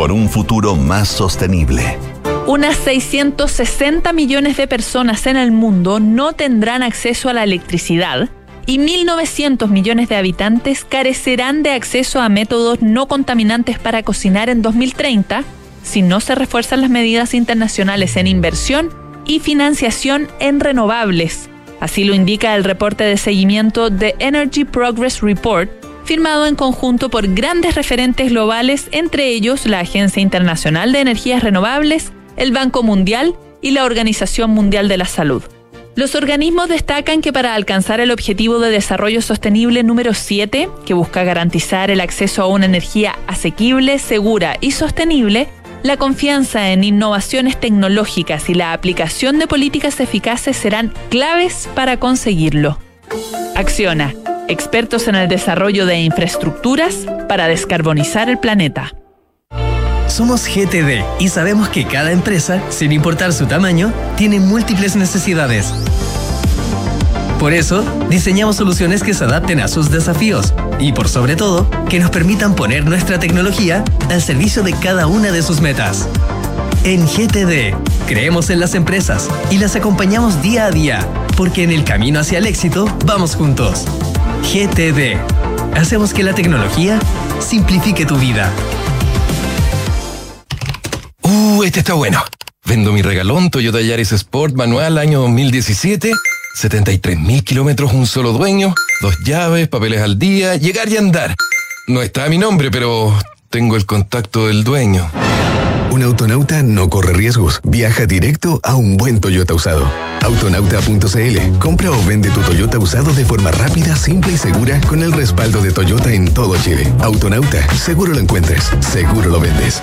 por un futuro más sostenible. Unas 660 millones de personas en el mundo no tendrán acceso a la electricidad y 1.900 millones de habitantes carecerán de acceso a métodos no contaminantes para cocinar en 2030 si no se refuerzan las medidas internacionales en inversión y financiación en renovables. Así lo indica el reporte de seguimiento de Energy Progress Report firmado en conjunto por grandes referentes globales, entre ellos la Agencia Internacional de Energías Renovables, el Banco Mundial y la Organización Mundial de la Salud. Los organismos destacan que para alcanzar el objetivo de desarrollo sostenible número 7, que busca garantizar el acceso a una energía asequible, segura y sostenible, la confianza en innovaciones tecnológicas y la aplicación de políticas eficaces serán claves para conseguirlo. Acciona expertos en el desarrollo de infraestructuras para descarbonizar el planeta. Somos GTD y sabemos que cada empresa, sin importar su tamaño, tiene múltiples necesidades. Por eso, diseñamos soluciones que se adapten a sus desafíos y, por sobre todo, que nos permitan poner nuestra tecnología al servicio de cada una de sus metas. En GTD, creemos en las empresas y las acompañamos día a día, porque en el camino hacia el éxito vamos juntos. GTD. Hacemos que la tecnología simplifique tu vida. Uh, este está bueno. Vendo mi regalón Toyota Yaris Sport manual año 2017. 73 mil kilómetros, un solo dueño, dos llaves, papeles al día, llegar y andar. No está mi nombre, pero tengo el contacto del dueño. Un autonauta no corre riesgos. Viaja directo a un buen Toyota usado. Autonauta.cl. Compra o vende tu Toyota usado de forma rápida, simple y segura con el respaldo de Toyota en todo Chile. Autonauta. Seguro lo encuentres. Seguro lo vendes.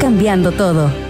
cambiando todo.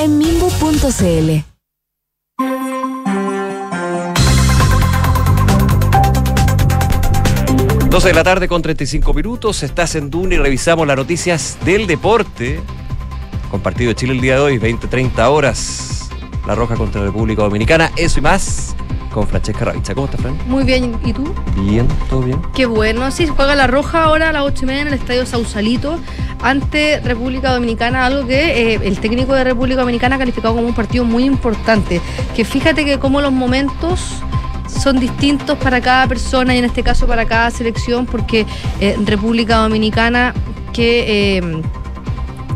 mimbu.cl. 12 de la tarde con 35 minutos, estás en Duna y revisamos las noticias del deporte. Con partido de Chile el día de hoy, 20-30 horas. La Roja contra la República Dominicana, eso y más con Francesca Ravizza. ¿Cómo estás, Fran? Muy bien, ¿y tú? Bien, todo bien. Qué bueno. Sí, juega la Roja ahora a las 8 y media en el Estadio Sausalito ante República Dominicana, algo que eh, el técnico de República Dominicana ha calificado como un partido muy importante. Que fíjate que como los momentos son distintos para cada persona y en este caso para cada selección, porque eh, República Dominicana que... eh,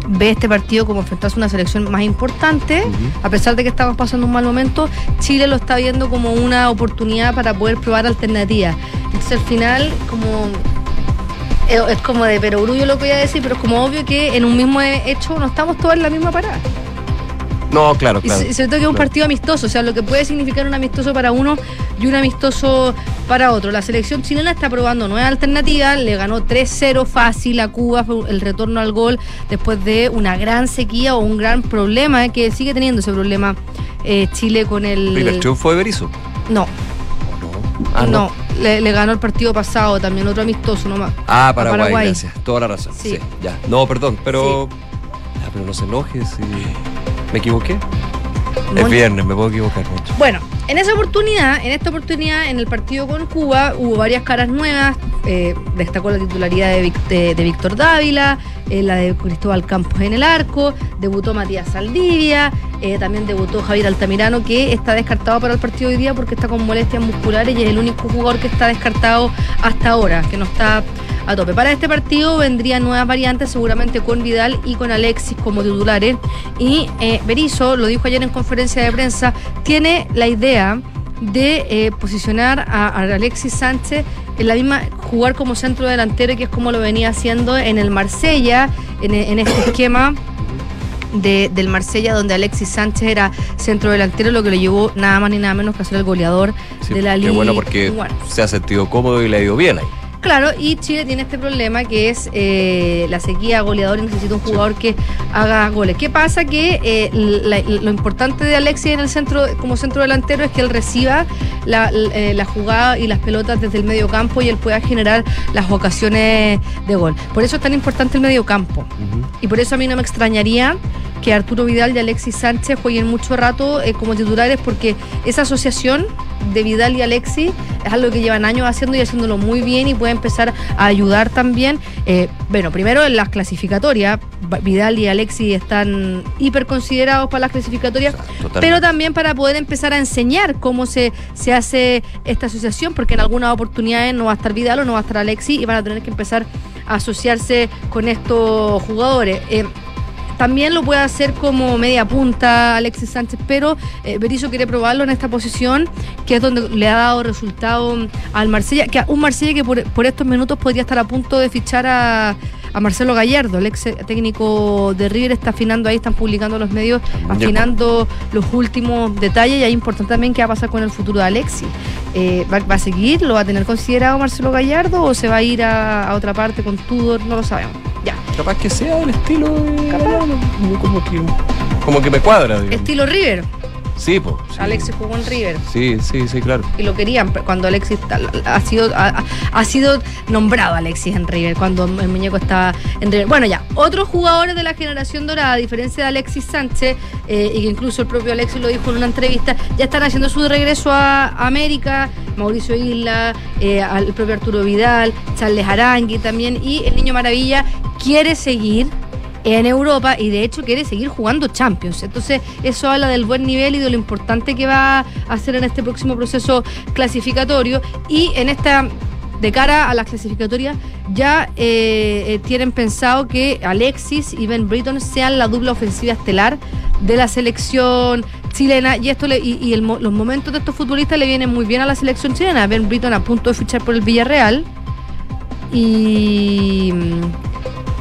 ve este partido como enfrentarse a una selección más importante, a pesar de que estamos pasando un mal momento, Chile lo está viendo como una oportunidad para poder probar alternativas. Entonces al final, como es, es como de perogrullo lo que voy a decir, pero es como obvio que en un mismo hecho no estamos todos en la misma parada. No, claro, Y claro. sobre todo que es un claro. partido amistoso, o sea, lo que puede significar un amistoso para uno y un amistoso para otro. La selección chilena está probando nuevas alternativas, le ganó 3-0 fácil a Cuba, el retorno al gol después de una gran sequía o un gran problema, eh, que sigue teniendo ese problema eh, Chile con el... Primer triunfo de Berizzo. No, Ah, no, le, le ganó el partido pasado también, otro amistoso nomás. Ah, A Paraguay, gracias. Toda la razón. Sí. Sí. ya. No, perdón, pero. Ah, pero no se enoje si. ¿Me equivoqué? Es viernes, me puedo equivocar mucho. Bueno, en esa oportunidad, en esta oportunidad, en el partido con Cuba, hubo varias caras nuevas. eh, destacó la titularidad de- de Víctor Dávila, eh, la de Cristóbal Campos en el arco, debutó Matías Saldivia, eh, también debutó Javier Altamirano, que está descartado para el partido de hoy día porque está con molestias musculares y es el único jugador que está descartado hasta ahora, que no está a tope. Para este partido vendrían nuevas variantes, seguramente con Vidal y con Alexis como titulares. Y eh, Berizzo, lo dijo ayer en conferencia de prensa, tiene la idea de eh, posicionar a, a Alexis Sánchez en la misma, jugar como centro delantero, que es como lo venía haciendo en el Marsella, en, en este esquema. de- del Marsella, donde Alexis Sánchez era centro delantero, lo que le llevó nada más ni nada menos que a ser el goleador Sí, de la qué liga. bueno porque se ha sentido cómodo y le ha ido bien ahí. Claro, y Chile tiene este problema que es eh, la sequía goleador y necesita un jugador que haga goles. ¿Qué pasa? Que eh, la- lo importante de Alexis en el centro, como centro delantero, es que él reciba la, la- eh, la jugada y las pelotas desde el medio campo y él pueda generar las ocasiones de gol. Por eso es tan importante el medio campo. Y por eso a mí no me extrañaría que Arturo Vidal y Alexis Sánchez jueguen mucho rato eh, como titulares porque esa asociación de Vidal y Alexis es algo que llevan años haciendo y haciéndolo muy bien y puede empezar a ayudar también. Eh, bueno, primero en las clasificatorias, Vidal y Alexis están hiper considerados para las clasificatorias, pero también para poder empezar a enseñar cómo se, se hace esta asociación, porque en algunas oportunidades no va a estar Vidal o no va a estar Alexis y van a tener que empezar a asociarse con estos jugadores. Eh, también lo puede hacer como media punta Alexis Sánchez, pero eh, Berizzo quiere probarlo en esta posición, que es donde le ha dado resultado al Marsella, que un Marsella que por, por estos minutos podría estar a punto de fichar a, a Marcelo Gallardo, el ex técnico de River, está afinando ahí, están publicando los medios, afinando los últimos detalles, y ahí es importante también qué va a pasar con el futuro de Alexis. Eh, ¿va, va a seguir? ¿Lo va a tener considerado Marcelo Gallardo o se va a ir a, a otra parte con Tudor? No lo sabemos. Capaz que sea el estilo de como que, como que me cuadra. digamos. Estilo River. Sí, pues. Alexis jugó en River. Sí, sí, sí, claro. Y lo querían cuando Alexis ha sido, ha, ha sido nombrado Alexis en River, cuando el muñeco estaba en River. Bueno, ya, otros jugadores de la generación dorada, a diferencia de Alexis Sánchez, eh, y que incluso el propio Alexis lo dijo en una entrevista, ya están haciendo su regreso a América, Mauricio Isla, eh, al propio Arturo Vidal, Charles Arangui también, y el Niño Maravilla quiere seguir en Europa y de hecho quiere seguir jugando Champions. Entonces eso habla del buen nivel y de lo importante que va a hacer en este próximo proceso clasificatorio y en esta de cara a las clasificatorias ya eh, eh, tienen pensado que Alexis y Ben Britton sean la dupla ofensiva estelar de la selección chilena y esto los momentos de estos futbolistas le vienen muy bien a la selección chilena. Ben Britton a punto de fichar por el Villarreal y,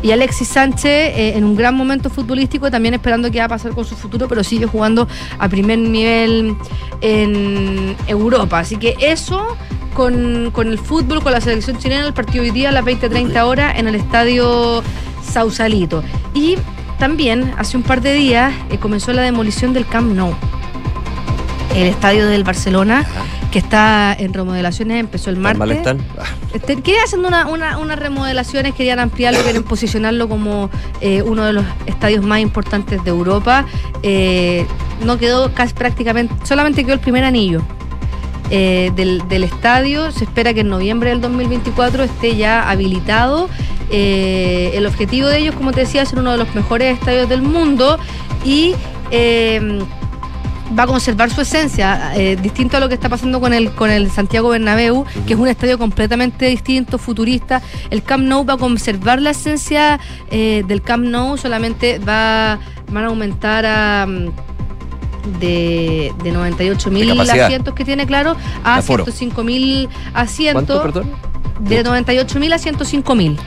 y Alexis Sánchez eh, en un gran momento futbolístico, también esperando qué va a pasar con su futuro, pero sigue jugando a primer nivel en Europa. Así que eso con, con el fútbol, con la selección chilena, el partido hoy día a las 20-30 horas en el estadio Sausalito. Y también hace un par de días eh, comenzó la demolición del Camp Nou el estadio del Barcelona, que está en remodelaciones, empezó el ¿Tan mal martes. están? Este, querían haciendo una, una- unas remodelaciones, querían ampliarlo, querían posicionarlo como eh, uno de los estadios más importantes de Europa. Eh, no quedó casi prácticamente, solamente quedó el primer anillo. eh, del, del estadio. Se espera que en noviembre del 2024 esté ya habilitado. Eh, el objetivo de ellos, como te decía, es ser uno de los mejores estadios del mundo y eh, va a conservar su esencia, eh, distinto a lo que está pasando con el, con el Santiago Bernabéu, que es un estadio completamente distinto, futurista. El Camp Nou va a conservar la esencia eh, del Camp Nou, solamente va, van a aumentar a... mm, De, de 98 mil asientos que tiene, claro, a Aforo. 105 mil asientos. ¿Cuánto, perdón? De 98 mil a 105 mil.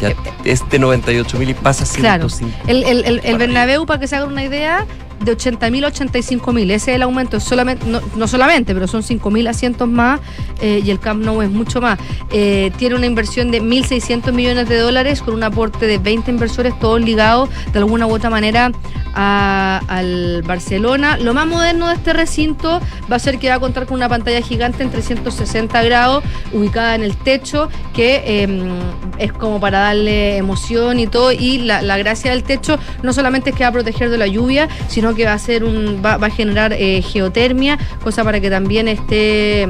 Ya es de 98 mil y pasa a Claro. 105. El, el, el, el Bernabéu, para que se hagan una idea, de 80 mil a 85 mil. Ese es el aumento, solamente, no, no solamente, pero son 5 mil asientos más eh, y el Camp Nou es mucho más. Eh, tiene una inversión de 1.600 millones de dólares con un aporte de 20 inversores, todos ligados de alguna u otra manera al Barcelona. Lo más moderno de este recinto va a ser que va a contar con una pantalla gigante en 360 grados ubicada en el techo que eh, es como para darle emoción y todo y la, la gracia del techo no solamente es que va a proteger de la lluvia sino que va a ser un va, va a generar eh, geotermia cosa para que también esté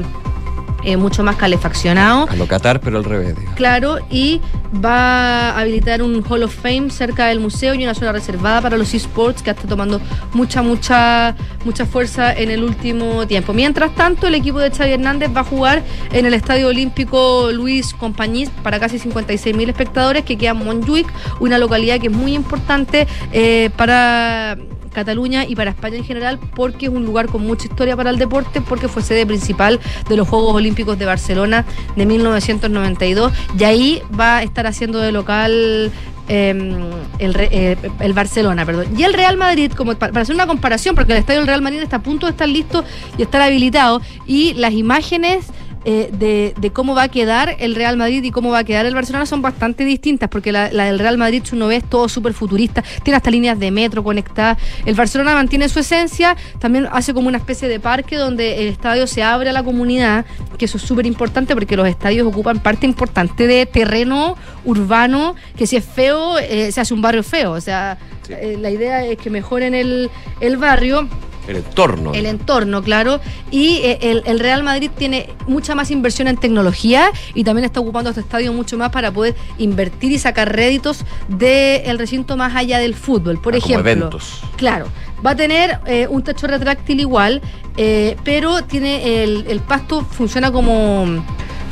eh, mucho más calefaccionado A lo Qatar, pero al revés. Claro, y va a habilitar un Hall of Fame cerca del museo y una zona reservada para los esports que está tomando mucha, mucha, mucha fuerza en el último tiempo. Mientras tanto, el equipo de Xavi Hernández va a jugar en el Estadio Olímpico Luis Compañís para casi 56 mil espectadores que queda en Montjuic, una localidad que es muy importante eh, para Cataluña y para España en general, porque es un lugar con mucha historia para el deporte, porque fue sede principal de los Juegos Olímpicos de Barcelona de 1992, y ahí va a estar haciendo de local el, Re- eh, el Barcelona, perdón. Y el Real Madrid, como pa- para hacer una comparación, porque el estadio del Real Madrid está a punto de estar listo y estar habilitado, y las imágenes eh, de, de cómo va a quedar el Real Madrid y cómo va a quedar el Barcelona son bastante distintas, porque la, la del Real Madrid, si uno ve, es todo súper futurista, tiene hasta líneas de metro conectadas. El Barcelona mantiene su esencia, también hace como una especie de parque donde el estadio se abre a la comunidad, que eso es súper importante porque los estadios ocupan parte importante de terreno urbano, que si es feo, eh, se hace un barrio feo. O sea, eh, la idea es que mejoren el, el barrio. El entorno. El entorno, claro. Y eh, el, el Real Madrid tiene mucha más inversión en tecnología y también está ocupando este estadio mucho más para poder invertir y sacar réditos del recinto más allá del fútbol. Por Ah, como ejemplo, eventos. Claro, va a tener eh, un techo retráctil igual, eh, pero tiene el, el pasto funciona como,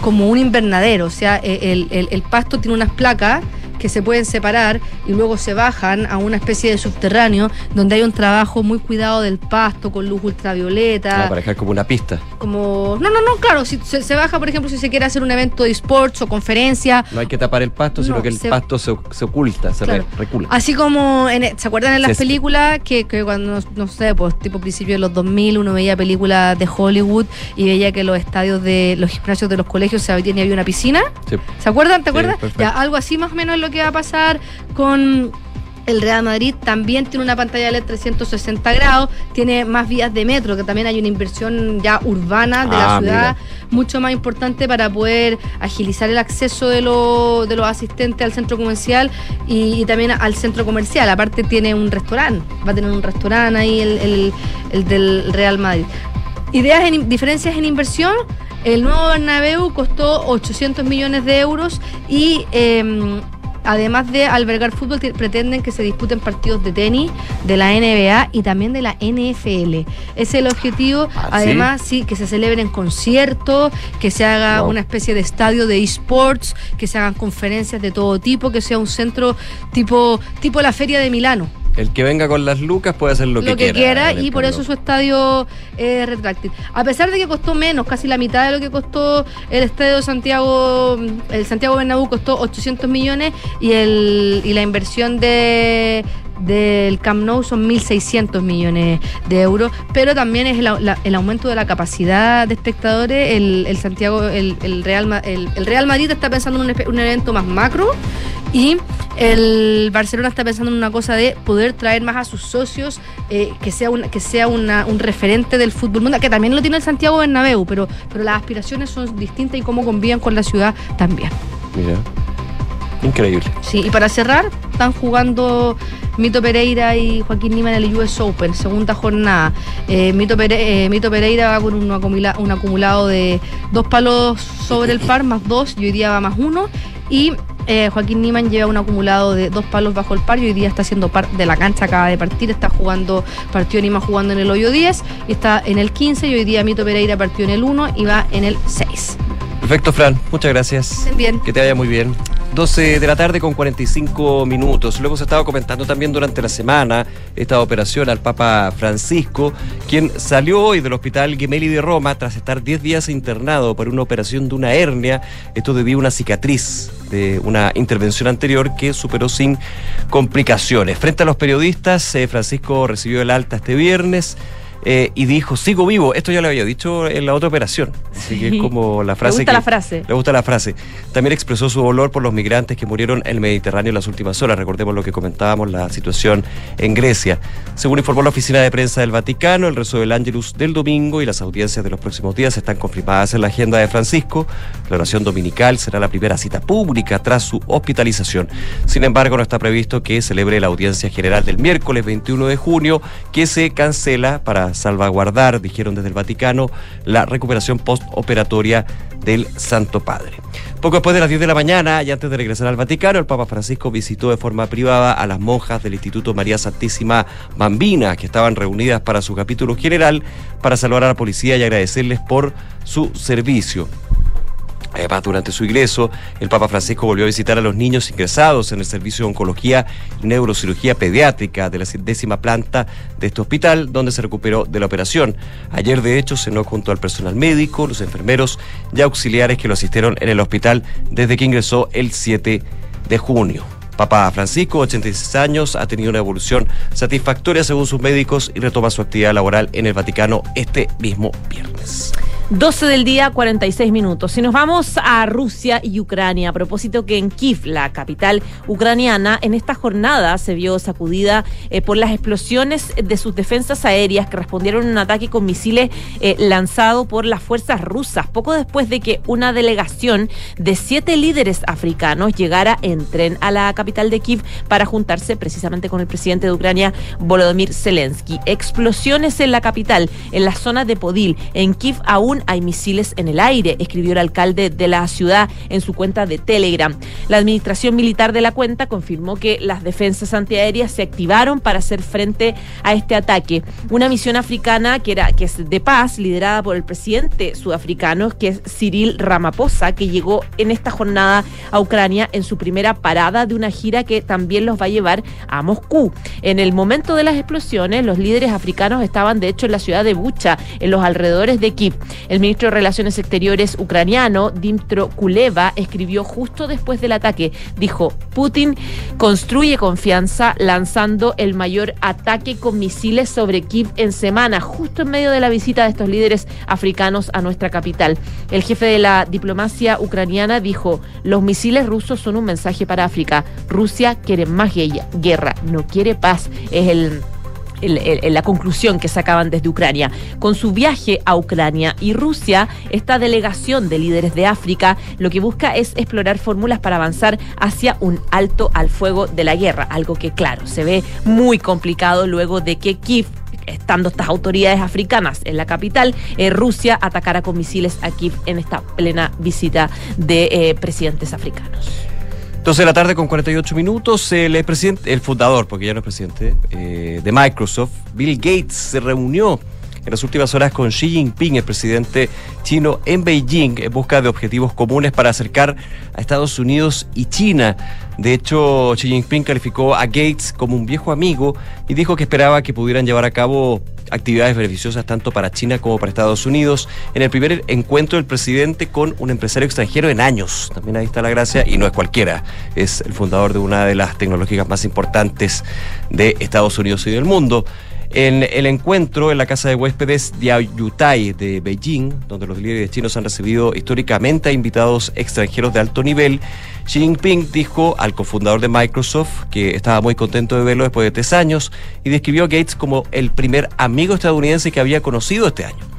como un invernadero, o sea, eh, el pasto tiene unas placas que se pueden separar y luego se bajan a una especie de subterráneo donde hay un trabajo muy cuidado del pasto con luz ultravioleta Ah, para dejar como una pista. como no no no claro si se, se baja por ejemplo si se quiere hacer un evento de sports o conferencia No hay que tapar el pasto, sino No, que el se- pasto se, se oculta, se re- Claro. recula. Así como, en, ¿se acuerdan en las películas que, que cuando, no sé, pues tipo principio de los 2000 uno veía películas de Hollywood y veía que los estadios de los gimnasios de los colegios se y había una piscina? Sí. ¿Se acuerdan? ¿Te acuerdas? Ya, algo así más o menos es lo que va a pasar con el Real Madrid. También tiene una pantalla LED 360 grados, tiene más vías de metro, que también hay una inversión ya urbana de la Ah, ciudad mira. mucho más importante para poder agilizar el acceso de, lo- de los asistentes al centro comercial y, y también al centro comercial. Aparte tiene un restaurante, va a tener un restaurante ahí el, el- el del Real Madrid. Ideas en diferencias en inversión. El nuevo Bernabéu costó 800 millones de euros y em, además de albergar fútbol, pretenden que se disputen partidos de tenis, de la NBA y también de la NFL. Ese es el objetivo. ¿Ah, sí? Además, sí, que se celebren conciertos, que se haga Wow. una especie de estadio de esports, que se hagan conferencias de todo tipo, que sea un centro tipo, tipo la Feria de Milano. El que venga con las lucas puede hacer lo, lo que, quiera, en el y por Camp eso su estadio es retráctil. A pesar de que costó menos, casi la mitad de lo que costó el estadio Santiago, el Santiago Bernabéu costó 800 millones y el y la inversión de del Camp Nou son 1.600 millones de euros, pero también es el, la- el aumento de la capacidad de espectadores. El, Santiago, el, Real, el, Real Madrid está pensando en un, un evento más macro y el Barcelona está pensando en una cosa de poder traer más a sus socios, eh, que sea, una, que sea una- un referente del fútbol mundial, que también lo tiene el Santiago Bernabéu, pero, pero las aspiraciones son distintas y cómo conviven con la ciudad también. Mira. Increíble. Sí, y para cerrar, están jugando Mito Pereira y Joaquín Nima en el US Open, segunda jornada. Eh, Mito, Pere- eh, Pereira va con un, acumula- un acumulado de dos palos sobre el par, más dos, y hoy día va más uno. Y eh, Joaquín Niman lleva un acumulado de dos palos bajo el par y hoy día está haciendo par de la cancha, acaba de partir, está jugando, partió Niman jugando en el hoyo 10, y está en el 15 y hoy día Mito Pereira partió en el 1 y va en el 6. Perfecto, Fran. Muchas gracias. Bien. Que te vaya muy bien. 12 de la tarde con 45 minutos. Lo hemos estado comentando también durante la semana esta operación al Papa Francisco, quien salió hoy del hospital Gemelli de Roma tras estar 10 días internado por una operación de una hernia. Esto debido a una cicatriz de una intervención anterior que superó sin complicaciones. Frente a los periodistas, eh, Francisco recibió el alta este viernes. Eh, y dijo, sigo vivo. Esto ya lo había dicho en la otra operación. Así que es como la frase. Me gusta que- la frase. le gusta la frase. También expresó su dolor por los migrantes que murieron en el Mediterráneo en las últimas horas. Recordemos lo que comentábamos, la situación en Grecia. Según informó la oficina de prensa del Vaticano, el rezo del Ángelus del domingo y las audiencias de los próximos días están confirmadas en la agenda de Francisco. La oración dominical será la primera cita pública tras su hospitalización. Sin embargo, no está previsto que celebre la audiencia general del miércoles 21 de junio, que se cancela para salvaguardar, dijeron desde el Vaticano, la recuperación postoperatoria del Santo Padre. Poco después de las 10 de la mañana y antes de regresar al Vaticano, el Papa Francisco visitó de forma privada a las monjas del Instituto María Santísima Bambina, que estaban reunidas para su capítulo general, para saludar a la policía y agradecerles por su servicio. Además, durante su ingreso, el Papa Francisco volvió a visitar a los niños ingresados en el servicio de oncología y neurocirugía pediátrica de la décima planta de este hospital, donde se recuperó de la operación. Ayer, de hecho, cenó junto al personal médico, los enfermeros y auxiliares que lo asistieron en el hospital desde que ingresó el 7 de junio. Papa Francisco, 86 años, ha tenido una evolución satisfactoria según sus médicos y retoma su actividad laboral en el Vaticano este mismo viernes. 12 del día, 46 minutos. Si nos vamos a Rusia y Ucrania, a propósito que en Kiev, la capital ucraniana, en esta jornada se vio sacudida eh, por las explosiones de sus defensas aéreas que respondieron a un ataque con misiles eh, lanzado por las fuerzas rusas, poco después de que una delegación de siete líderes africanos llegara en tren a la capital de Kiev para juntarse precisamente con el presidente de Ucrania, Volodymyr Zelensky. Explosiones en la capital, en la zona de Podil, en Kiev aún hay misiles en el aire, escribió el alcalde de la ciudad en su cuenta de Telegram. La administración militar de la cuenta confirmó que las defensas antiaéreas se activaron para hacer frente a este ataque. Una misión africana que era que es de paz, liderada por el presidente sudafricano, que es Cyril Ramaphosa, que llegó en esta jornada a Ucrania en su primera parada de una gira que también los va a llevar a Moscú. En el momento de las explosiones, los líderes africanos estaban de hecho en la ciudad de Bucha, en los alrededores de Kiev. El ministro de Relaciones Exteriores ucraniano, Dmytro Kuleva, escribió justo después del ataque. Dijo, Putin construye confianza lanzando el mayor ataque con misiles sobre Kiev en semana, justo en medio de la visita de estos líderes africanos a nuestra capital. El jefe de la diplomacia ucraniana dijo, los misiles rusos son un mensaje para África. Rusia quiere más guerra, no quiere paz. Es el la conclusión que sacaban desde Ucrania. Con su viaje a Ucrania y Rusia, esta delegación de líderes de África lo que busca es explorar fórmulas para avanzar hacia un alto al fuego de la guerra, algo que claro, se ve muy complicado luego de que Kiev estando estas autoridades africanas en la capital, eh, Rusia atacara con misiles a Kiev en esta plena visita de eh, presidentes africanos. 12 de la tarde con 48 minutos, el presidente, el fundador, porque ya no es presidente, eh, de Microsoft, Bill Gates, se reunió en las últimas horas con Xi Jinping, el presidente chino, en Beijing, en busca de objetivos comunes para acercar a Estados Unidos y China. De hecho, Xi Jinping calificó a Gates como un viejo amigo y dijo que esperaba que pudieran llevar a cabo actividades beneficiosas tanto para China como para Estados Unidos en el primer encuentro del presidente con un empresario extranjero en años. También ahí está la gracia y no es cualquiera, es el fundador de una de las tecnológicas más importantes de Estados Unidos y del mundo. En el encuentro en la casa de huéspedes de Ayutthaya de Beijing, donde los líderes chinos han recibido históricamente a invitados extranjeros de alto nivel, Xi Jinping dijo al cofundador de Microsoft que estaba muy contento de verlo después de tres años y describió a Gates como el primer amigo estadounidense que había conocido este año.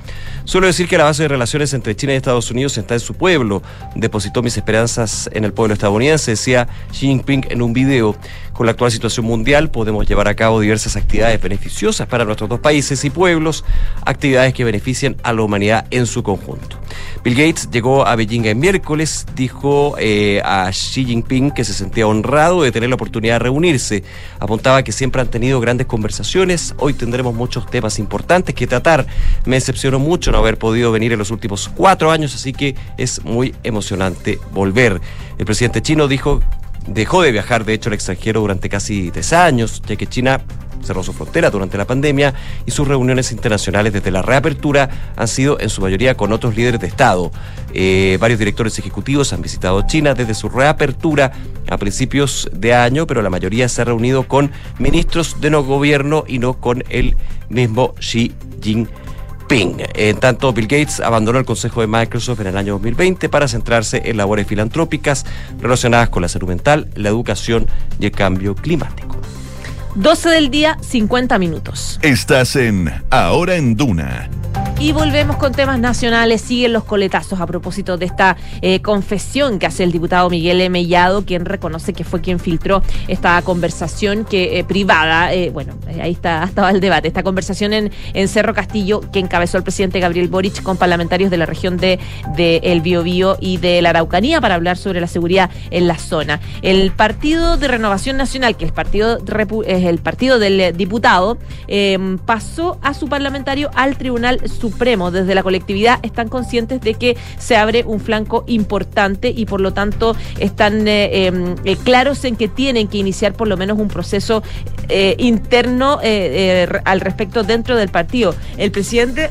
Suelo decir que la base de relaciones entre China y Estados Unidos está en su pueblo. Depositó mis esperanzas en el pueblo estadounidense, decía Xi Jinping en un video. Con la actual situación mundial podemos llevar a cabo diversas actividades beneficiosas para nuestros dos países y pueblos, actividades que beneficien a la humanidad en su conjunto. Bill Gates llegó a Beijing el miércoles, dijo eh, a Xi Jinping que se sentía honrado de tener la oportunidad de reunirse. Apuntaba que siempre han tenido grandes conversaciones, hoy tendremos muchos temas importantes que tratar. Me decepcionó mucho no haber podido venir en los últimos cuatro años, así que es muy emocionante volver. El presidente chino dijo dejó de viajar, de hecho, al extranjero durante casi tres años, ya que China cerró su frontera durante la pandemia y sus reuniones internacionales desde la reapertura han sido en su mayoría con otros líderes de Estado. Eh, varios directores ejecutivos han visitado China desde su reapertura a principios de año, pero la mayoría se ha reunido con ministros de no gobierno y no con el mismo Xi Jinping. Ping. En tanto, Bill Gates abandonó el Consejo de Microsoft en el año 2020 para centrarse en labores filantrópicas relacionadas con la salud mental, la educación y el cambio climático. 12 del día, 50 minutos. Estás en Ahora en Duna. Y volvemos con temas nacionales. Siguen los coletazos a propósito de esta eh, confesión que hace el diputado Miguel Mellado, quien reconoce que fue quien filtró esta conversación que eh, privada. eh, bueno, ahí está, estaba el debate. Esta conversación en, en Cerro Castillo que encabezó el presidente Gabriel Boric con parlamentarios de la región de, de El Biobío y de la Araucanía para hablar sobre la seguridad en la zona. El Partido de Renovación Nacional, que es el partido, repu- el partido del diputado, eh, pasó a su parlamentario al Tribunal Supremo. Desde la colectividad están conscientes de que se abre un flanco importante y por lo tanto están eh, eh, claros en que tienen que iniciar por lo menos un proceso interno al respecto dentro del partido. El presidente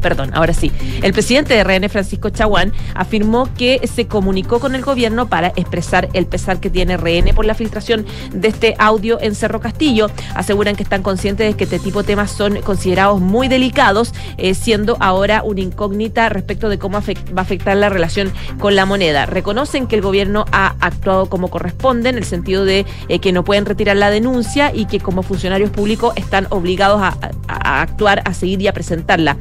Perdón, ahora sí. El presidente de RN, Francisco Chaguán, afirmó que se comunicó con el gobierno para expresar el pesar que tiene RN por la filtración de este audio en Cerro Castillo. Aseguran que están conscientes de que este tipo de temas son considerados muy delicados, eh, siendo ahora una incógnita respecto de cómo va a afectar la relación con la moneda. Reconocen que el gobierno ha actuado como corresponde, en el sentido de eh, que no pueden retirar la denuncia y que como funcionarios públicos están obligados a, actuar, a seguir y a presentarla.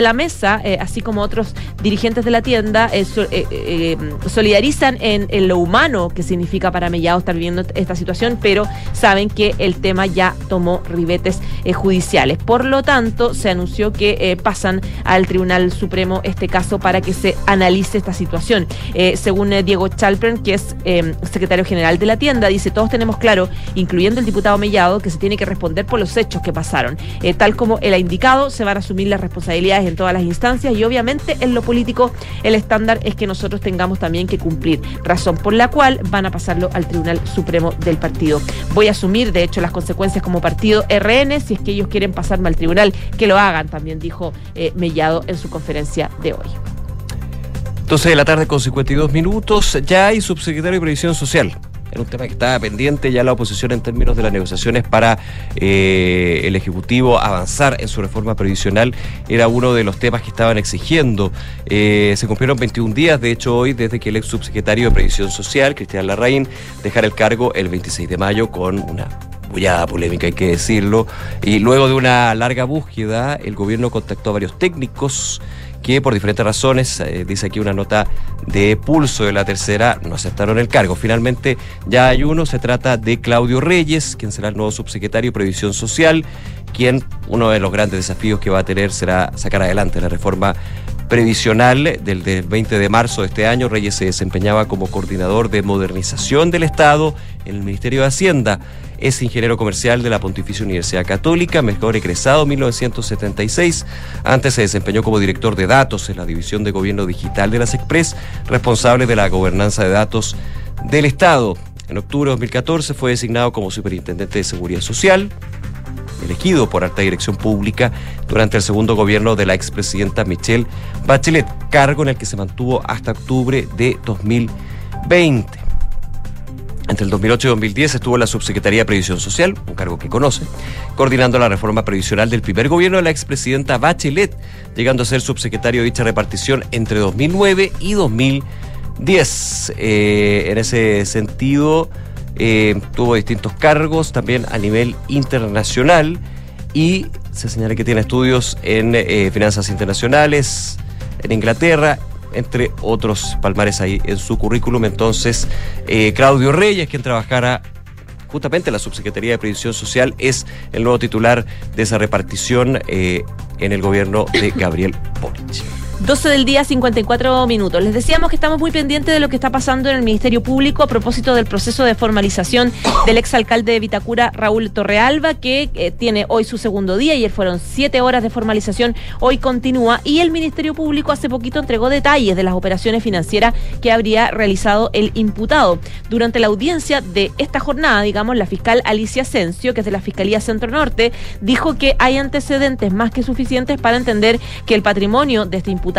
La mesa, eh, así como otros dirigentes de la tienda, eh, eh, solidarizan en, lo humano que significa para Mellado estar viviendo esta situación, pero saben que el tema ya tomó ribetes judiciales. Por lo tanto, se anunció que pasan al Tribunal Supremo este caso para que se analice esta situación. Según Diego Chalpern, que es secretario general de la tienda, dice, todos tenemos claro, incluyendo el diputado Mellado, que se tiene que responder por los hechos que pasaron. Tal como él ha indicado, se van a asumir las responsabilidades en todas las instancias y obviamente en lo político el estándar es que nosotros tengamos también que cumplir, razón por la cual van a pasarlo al Tribunal Supremo del partido. Voy a asumir, de hecho, las consecuencias como partido RN, si es que ellos quieren pasarme al tribunal, que lo hagan, también dijo eh, Mellado en su conferencia de hoy. 12 de la tarde con 52 minutos. Ya hay subsecretario de Previsión Social. Era un tema que estaba pendiente ya la oposición en términos de las negociaciones para eh, el Ejecutivo avanzar en su reforma previsional. Era uno de los temas que estaban exigiendo. Eh, se cumplieron 21 días, de hecho, hoy, desde que el ex subsecretario de Previsión Social, Cristian Larraín, dejara el cargo el 26 de mayo con una bullada polémica, hay que decirlo. Y luego de una larga búsqueda, el gobierno contactó a varios técnicos que por diferentes razones, eh, dice aquí una nota de pulso de la tercera, no aceptaron el cargo. Finalmente ya hay uno, se trata de Claudio Reyes, quien será el nuevo subsecretario de Previsión Social, quien uno de los grandes desafíos que va a tener será sacar adelante la reforma previsional del, del 20 de marzo de este año, Reyes se desempeñaba como coordinador de modernización del Estado en el Ministerio de Hacienda. Es ingeniero comercial de la Pontificia Universidad Católica, mejor egresado en 1976. Antes se desempeñó como director de datos en la División de Gobierno Digital de las Express, responsable de la gobernanza de datos del Estado. En octubre de 2014 fue designado como superintendente de Seguridad Social, elegido por alta dirección pública durante el segundo gobierno de la expresidenta Michelle Bachelet, cargo en el que se mantuvo hasta octubre de 2020. Entre el 2008 y 2010 estuvo en la Subsecretaría de Previsión Social, un cargo que conoce, coordinando la reforma previsional del primer gobierno de la expresidenta Bachelet, llegando a ser subsecretario de dicha repartición entre 2009 y 2010. Eh, en ese sentido, eh, tuvo distintos cargos también a nivel internacional y se señala que tiene estudios en eh, finanzas internacionales, en Inglaterra, entre otros palmares ahí en su currículum. Entonces, eh, Claudio Reyes, quien trabajara justamente en la Subsecretaría de Previsión Social, es el nuevo titular de esa repartición eh, en el gobierno de Gabriel Boric. 12 del día, 54 minutos. Les decíamos que estamos muy pendientes de lo que está pasando en el Ministerio Público a propósito del proceso de formalización del exalcalde de Vitacura, Raúl Torrealba, que eh, tiene hoy su segundo día. Ayer fueron siete horas de formalización, hoy continúa. Y el Ministerio Público hace poquito entregó detalles de las operaciones financieras que habría realizado el imputado. Durante la audiencia de esta jornada, digamos, la fiscal Alicia Asensio, que es de la Fiscalía Centro Norte, dijo que hay antecedentes más que suficientes para entender que el patrimonio de este imputado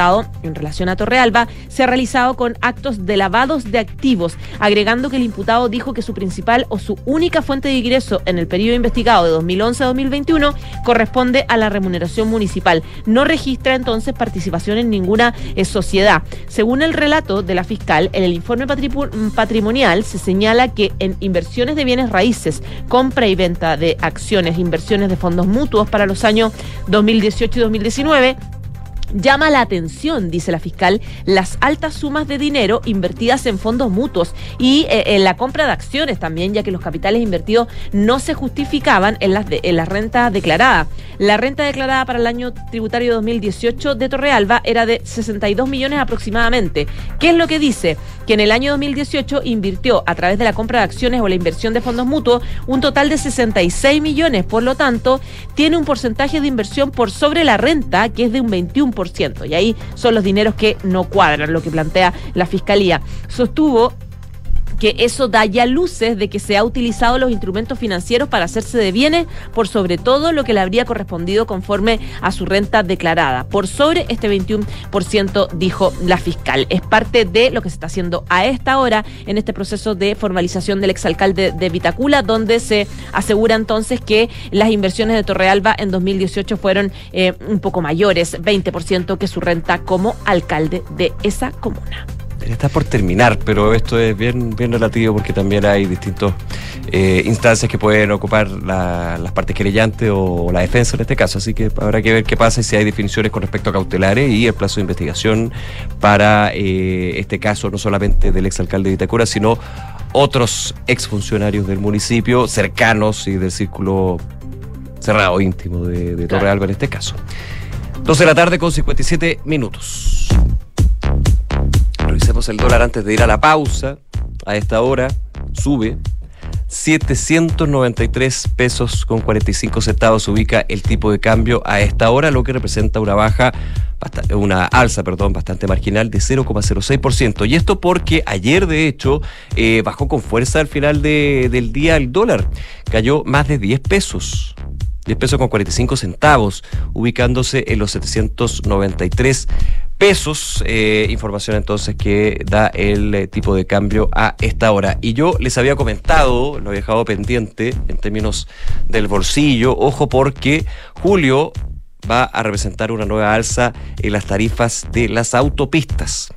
en relación a Torrealba se ha realizado con actos de lavados de activos, agregando que el imputado dijo que su principal o su única fuente de ingreso en el periodo investigado de 2011 a 2021 corresponde a la remuneración municipal. No registra entonces participación en ninguna eh, sociedad. Según el relato de la fiscal, en el informe patrimonial se señala que en inversiones de bienes raíces, compra y venta de acciones, inversiones de fondos mutuos para los años 2018 y 2019, Llama la atención, dice la fiscal, las altas sumas de dinero invertidas en fondos mutuos y eh, en la compra de acciones también, ya que los capitales invertidos no se justificaban en las, de, en las rentas declaradas. La renta declarada para el año tributario 2018 de Torrealba era de 62 millones aproximadamente. ¿Qué es lo que dice? Que en el año 2018 invirtió a través de la compra de acciones o la inversión de fondos mutuos un total de 66 millones. Por lo tanto, tiene un porcentaje de inversión por sobre la renta, que es de un 21%. Y ahí son los dineros que no cuadran, lo que plantea la Fiscalía. Sostuvo que eso da ya luces de que se ha utilizado los instrumentos financieros para hacerse de bienes por sobre todo lo que le habría correspondido conforme a su renta declarada. Por sobre este 21%, dijo la fiscal. Es parte de lo que se está haciendo a esta hora en este proceso de formalización del exalcalde de Vitacula, donde se asegura entonces que las inversiones de Torrealba en 2018 fueron eh, un poco mayores, 20% que su renta como alcalde de esa comuna. Está por terminar, pero esto es bien, bien relativo porque también hay distintas eh, instancias que pueden ocupar la- las partes querellantes o la defensa en este caso. Así que habrá que ver qué pasa y si hay definiciones con respecto a cautelares y el plazo de investigación para eh, este caso, no solamente del exalcalde de Itacura, sino otros exfuncionarios del municipio cercanos y del círculo cerrado íntimo de, de Torrealba en este caso. 12 de la tarde con 57 minutos. Revisemos el dólar antes de ir a la pausa. A esta hora sube 793 pesos con 45 centavos ubica el tipo de cambio a esta hora, lo que representa una baja, una alza, perdón, bastante marginal de 0,06%. Y esto porque ayer, de hecho, eh, bajó con fuerza al final de- del día el dólar. Cayó más de 10 pesos. 10 pesos con 45 centavos, ubicándose en los 793 pesos. Eh, información entonces que da el eh, tipo de cambio a esta hora. Y yo les había comentado, lo había dejado pendiente en términos del bolsillo, ojo porque julio va a representar una nueva alza en las tarifas de las autopistas.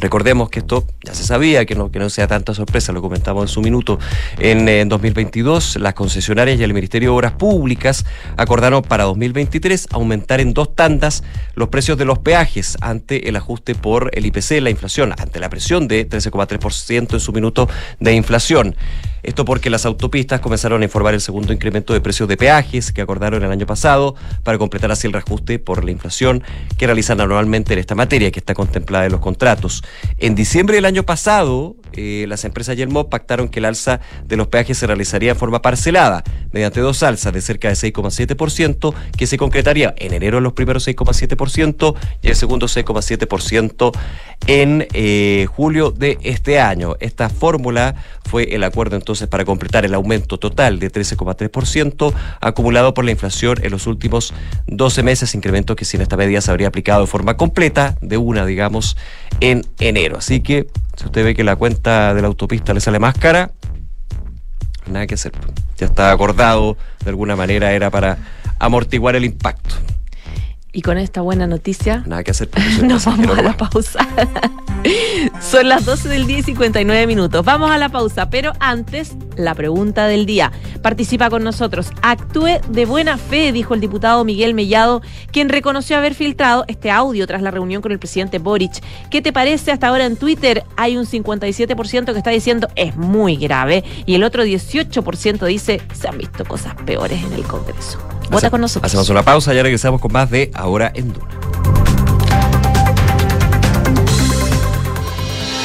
Recordemos que esto ya se sabía, que no, que no sea tanta sorpresa, lo comentamos en su minuto. En, en 2022, las concesionarias y el Ministerio de Obras Públicas acordaron para 2023 aumentar en dos tandas los precios de los peajes ante el ajuste por el IPC, la inflación, ante la presión de 13,3% en su minuto de inflación. Esto porque las autopistas comenzaron a informar el segundo incremento de precios de peajes que acordaron el año pasado para completar así el reajuste por la inflación que realizan anualmente en esta materia que está contemplada en los contratos. En diciembre del año pasado, eh, las empresas Yelmo pactaron que el alza de los peajes se realizaría en forma parcelada, mediante dos alzas de cerca de 6,7%, que se concretaría en enero en los primeros 6,7% y el segundo 6,7% en eh, julio de este año. Esta fórmula fue el acuerdo entonces para completar el aumento total de 13,3% acumulado por la inflación en los últimos 12 meses, incremento que sin esta medida se habría aplicado de forma completa, de una, digamos, en enero. Así que si usted ve que la cuenta de la autopista le sale más cara, nada que hacer. Ya está acordado, de alguna manera era para amortiguar el impacto. Y con esta buena noticia, Nada que hacer. nos vamos a la pausa. Son las 12 del día y 59 minutos. Vamos a la pausa, pero antes, la pregunta del día. Participa con nosotros. Actúe de buena fe, dijo el diputado Miguel Mellado, quien reconoció haber filtrado este audio tras la reunión con el presidente Boric. ¿Qué te parece hasta ahora en Twitter? Hay un 57% que está diciendo es muy grave y el otro 18% dice se han visto cosas peores en el Congreso. Vota con nosotros. Hacemos una pausa y regresamos con más de Ahora en Duna.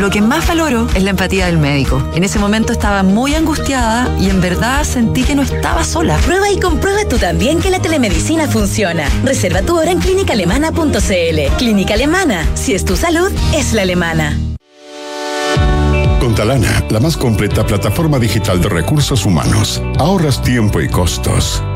Lo que más valoro es la empatía del médico. En ese momento estaba muy angustiada y en verdad sentí que no estaba sola. Prueba y comprueba tú también que la telemedicina funciona. Reserva tu hora en clínicaalemana.cl. Clínica Alemana. Si es tu salud, es la alemana. Con Talana, la más completa plataforma digital de recursos humanos, ahorras tiempo y costos.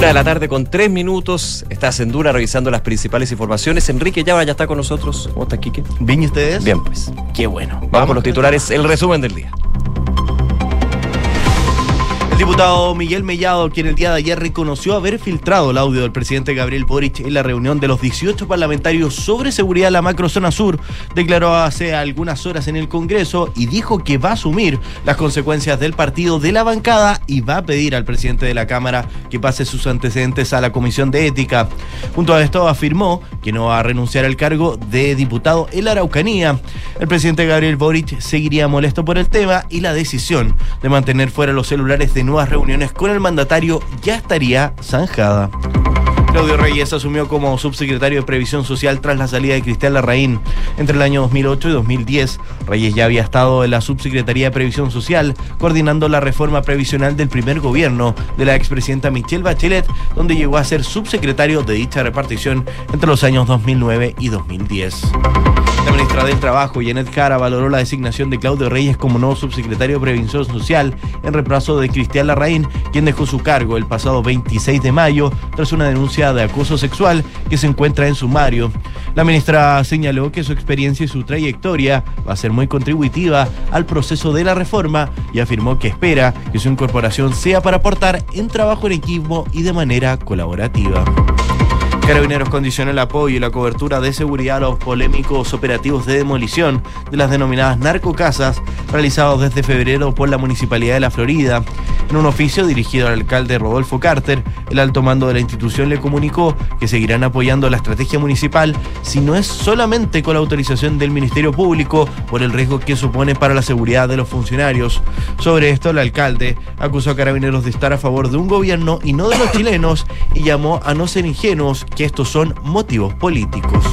Una de la tarde con tres minutos. Estás en Dura revisando las principales informaciones. Enrique Llava ya está con nosotros. ¿Cómo está, Quique? ¿Bien y ustedes? Bien, pues. Qué bueno. Vamos, con los titulares, el resumen del día. Diputado Miguel Mellado, quien el día de ayer reconoció haber filtrado el audio del presidente Gabriel Boric en la reunión de los 18 parlamentarios sobre seguridad en la macrozona sur, declaró hace algunas horas en el Congreso y dijo que va a asumir las consecuencias del partido de la bancada y va a pedir al presidente de la Cámara que pase sus antecedentes a la Comisión de Ética. Junto a esto afirmó que no va a renunciar al cargo de diputado en la Araucanía. El presidente Gabriel Boric seguiría molesto por el tema y la decisión de mantener fuera los celulares de nuevas reuniones con el mandatario ya estaría zanjada. Claudio Reyes asumió como subsecretario de Previsión Social tras la salida de Cristian Larraín. Entre el año 2008 y 2010, Reyes ya había estado en la subsecretaría de Previsión Social, coordinando la reforma previsional del primer gobierno de la expresidenta Michelle Bachelet, donde llegó a ser subsecretario de dicha repartición entre los años 2009 y 2010. La ministra del Trabajo, Janet Jara, valoró la designación de Claudio Reyes como nuevo subsecretario de Previsión Social en reemplazo de Cristian Larraín, quien dejó su cargo el pasado 26 de mayo tras una denuncia de acoso sexual que se encuentra en sumario. La ministra señaló que su experiencia y su trayectoria va a ser muy contributiva al proceso de la reforma y afirmó que espera que su incorporación sea para aportar en trabajo en equipo y de manera colaborativa. Carabineros condicionó el apoyo y la cobertura de seguridad a los polémicos operativos de demolición de las denominadas narcocasas realizados desde febrero por la Municipalidad de la Florida. En un oficio dirigido al alcalde Rodolfo Carter, el alto mando de la institución le comunicó que seguirán apoyando la estrategia municipal si no es solamente con la autorización del Ministerio Público por el riesgo que supone para la seguridad de los funcionarios. Sobre esto, el alcalde acusó a Carabineros de estar a favor de un gobierno y no de los chilenos y llamó a no ser ingenuos que estos son motivos políticos.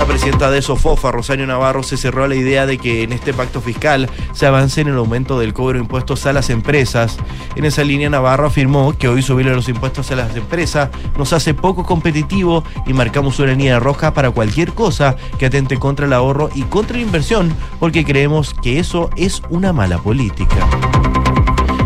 La presidenta de Sofofa, Rosario Navarro, se cerró a la idea de que en este pacto fiscal se avance en el aumento del cobro de impuestos a las empresas. En esa línea, Navarro afirmó que hoy subirle los impuestos a las empresas nos hace poco competitivo y marcamos una línea roja para cualquier cosa que atente contra el ahorro y contra la inversión, porque creemos que eso es una mala política.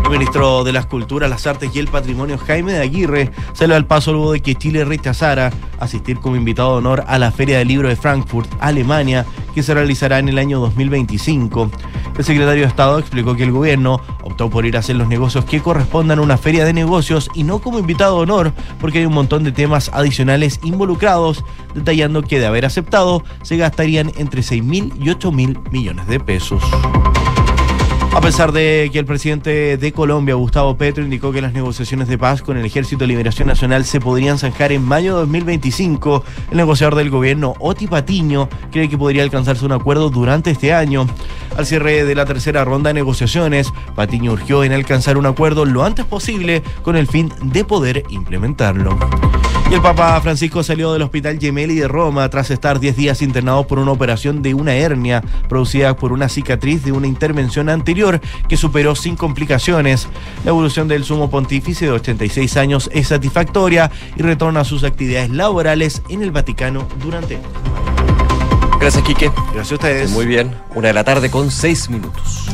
El ministro de las Culturas, las Artes y el Patrimonio, Jaime de Aguirre, salió al paso luego de que Chile rechazara asistir como invitado de honor a la Feria del Libro de Frankfurt, Alemania, que se realizará en el año 2025. El secretario de Estado explicó que el gobierno optó por ir a hacer los negocios que correspondan a una feria de negocios y no como invitado de honor, porque hay un montón de temas adicionales involucrados, detallando que de haber aceptado se gastarían entre 6 mil y 8 mil millones de pesos. A pesar de que el presidente de Colombia, Gustavo Petro, indicó que las negociaciones de paz con el Ejército de Liberación Nacional se podrían zanjar en mayo de 2025, el negociador del gobierno, Oti Patiño, cree que podría alcanzarse un acuerdo durante este año. Al cierre de la tercera ronda de negociaciones, Patiño urgió en alcanzar un acuerdo lo antes posible con el fin de poder implementarlo. Y el Papa Francisco salió del Hospital Gemelli de Roma tras estar 10 días internado por una operación de una hernia producida por una cicatriz de una intervención anterior que superó sin complicaciones. La evolución del sumo pontífice de 86 años es satisfactoria y retorna a sus actividades laborales en el Vaticano durante. Gracias, Quique. Gracias a ustedes. Muy bien. Una de la tarde con seis minutos.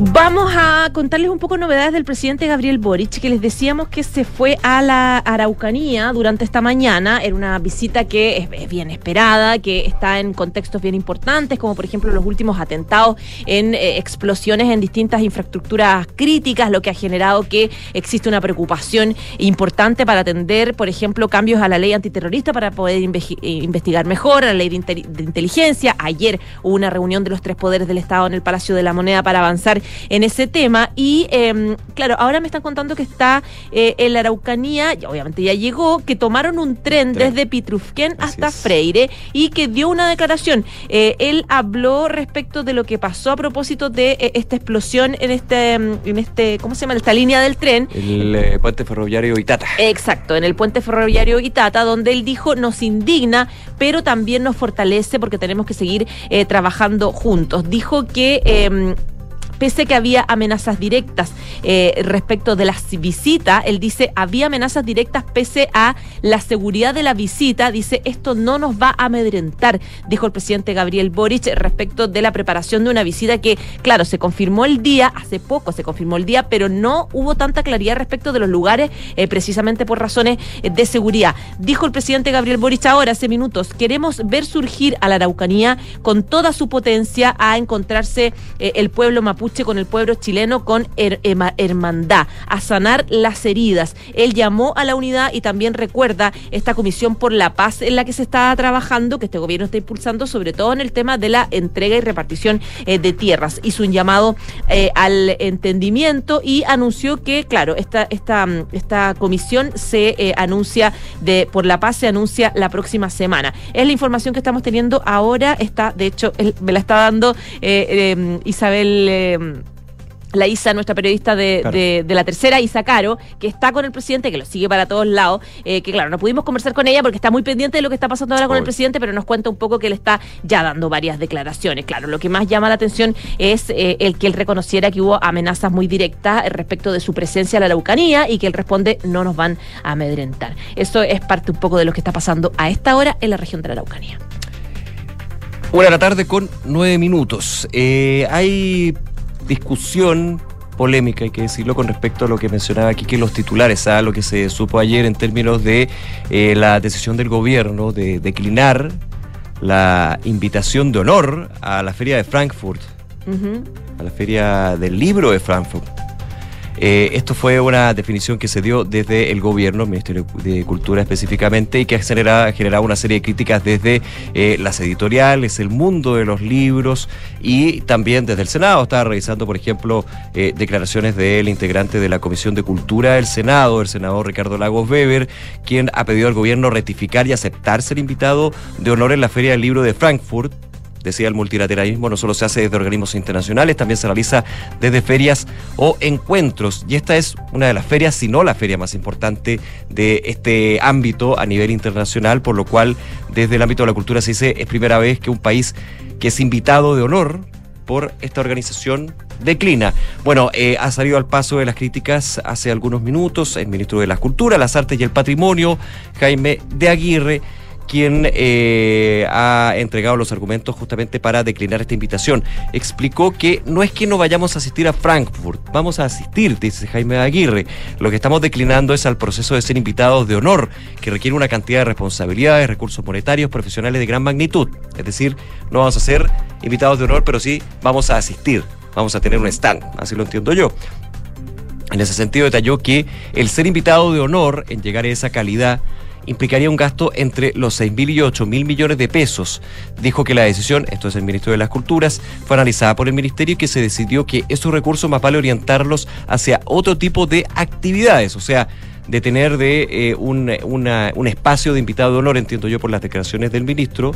Vamos a contarles un poco novedades del presidente Gabriel Boric, que les decíamos que se fue a la Araucanía durante esta mañana. Era una visita que es, bien esperada, que está en contextos bien importantes, como por ejemplo los últimos atentados en eh, explosiones en distintas infraestructuras críticas, lo que ha generado que existe una preocupación importante para atender, por ejemplo, cambios a la ley antiterrorista para poder eh, investigar mejor, a la ley de, de inteligencia. Ayer hubo una reunión de los tres poderes del Estado en el Palacio de la Moneda para avanzar en ese tema. Y eh, claro, ahora me están contando que está eh, en la Araucanía, y obviamente ya llegó, que tomaron un tren desde Pitrufquén hasta Freire y que dio una declaración. Eh, él habló respecto de lo que pasó a propósito de eh, esta explosión en este, mm, en este, ¿cómo se llama? Esta línea del tren. El eh, puente ferroviario Itata. Exacto, en el puente ferroviario Itata, donde él dijo nos indigna, pero también nos fortalece porque tenemos que seguir trabajando juntos. Dijo que... pese a que había amenazas directas eh, respecto de la visita, él dice, había amenazas directas pese a la seguridad de la visita, dice, esto no nos va a amedrentar, dijo el presidente Gabriel Boric respecto de la preparación de una visita que, claro, se confirmó el día, hace poco se confirmó el día, pero no hubo tanta claridad respecto de los lugares, eh, precisamente por razones eh, de seguridad. Dijo el presidente Gabriel Boric ahora, hace minutos, queremos ver surgir a la Araucanía con toda su potencia a encontrarse el pueblo mapuche con el pueblo chileno con hermandad, a sanar las heridas. Él llamó a la unidad y también recuerda esta comisión por la paz en la que se está trabajando, que este gobierno está impulsando, sobre todo en el tema de la entrega y repartición eh, de tierras. Hizo un llamado eh, al entendimiento y anunció que, claro, esta, esta, mm, esta comisión se eh, anuncia de por la paz se anuncia la próxima semana. Es la información que estamos teniendo ahora. Está, de hecho, me la está dando eh, Isabel. Eh, la Isa, nuestra periodista de, Claro. de- de la tercera, Isa Caro, que está con el presidente, que lo sigue para todos lados, eh, que claro, no pudimos conversar con ella porque está muy pendiente de lo que está pasando ahora con el presidente, pero nos cuenta un poco que él está ya dando varias declaraciones. Claro, lo que más llama la atención es eh, el que él reconociera que hubo amenazas muy directas respecto de su presencia en la Araucanía y que él responde no nos van a amedrentar. Eso es parte un poco de lo que está pasando a esta hora en la región de la Araucanía. Una de la tarde con nueve minutos. Eh, hay discusión polémica, hay que decirlo, con respecto a lo que mencionaba aquí, que los titulares, a lo que se supo ayer en términos de eh, la decisión del gobierno de declinar la invitación de honor a la feria de Frankfurt, a la feria del libro de Frankfurt. Eh, esto fue una definición que se dio desde el gobierno, el Ministerio de Cultura específicamente, y que ha generado, una serie de críticas desde eh, las editoriales, el mundo de los libros y también desde el Senado. Estaba revisando, por ejemplo, eh, declaraciones del integrante de la Comisión de Cultura del Senado, el senador Ricardo Lagos Weber, quien ha pedido al gobierno rectificar y aceptar ser invitado de honor en la Feria del Libro de Frankfurt Decía, el multilateralismo no solo se hace desde organismos internacionales, también se realiza desde ferias o encuentros. Y esta es una de las ferias, si no la feria más importante de este ámbito a nivel internacional, por lo cual desde el ámbito de la cultura se dice es primera vez que un país que es invitado de honor por esta organización declina. Bueno, eh, ha salido al paso de las críticas hace algunos minutos el ministro de la Cultura, las Artes y el Patrimonio, Jaime de Aguirre quien eh, ha entregado los argumentos justamente para declinar esta invitación. Explicó que no es que no vayamos a asistir a Frankfurt, vamos a asistir, dice Jaime Aguirre. Lo que estamos declinando es al proceso de ser invitados de honor, que requiere una cantidad de responsabilidades, recursos monetarios, profesionales de gran magnitud. Es decir, no vamos a ser invitados de honor, pero sí vamos a asistir, vamos a tener un stand, así lo entiendo yo. En ese sentido detalló que el ser invitado de honor en llegar a esa calidad implicaría un gasto entre los 6 mil y 8 mil millones de pesos. Dijo que la decisión, esto es el ministro de las Culturas, fue analizada por el ministerio y que se decidió que esos recursos más vale orientarlos hacia otro tipo de actividades, o sea, de tener de eh, un, un espacio de invitado de honor, entiendo yo por las declaraciones del ministro,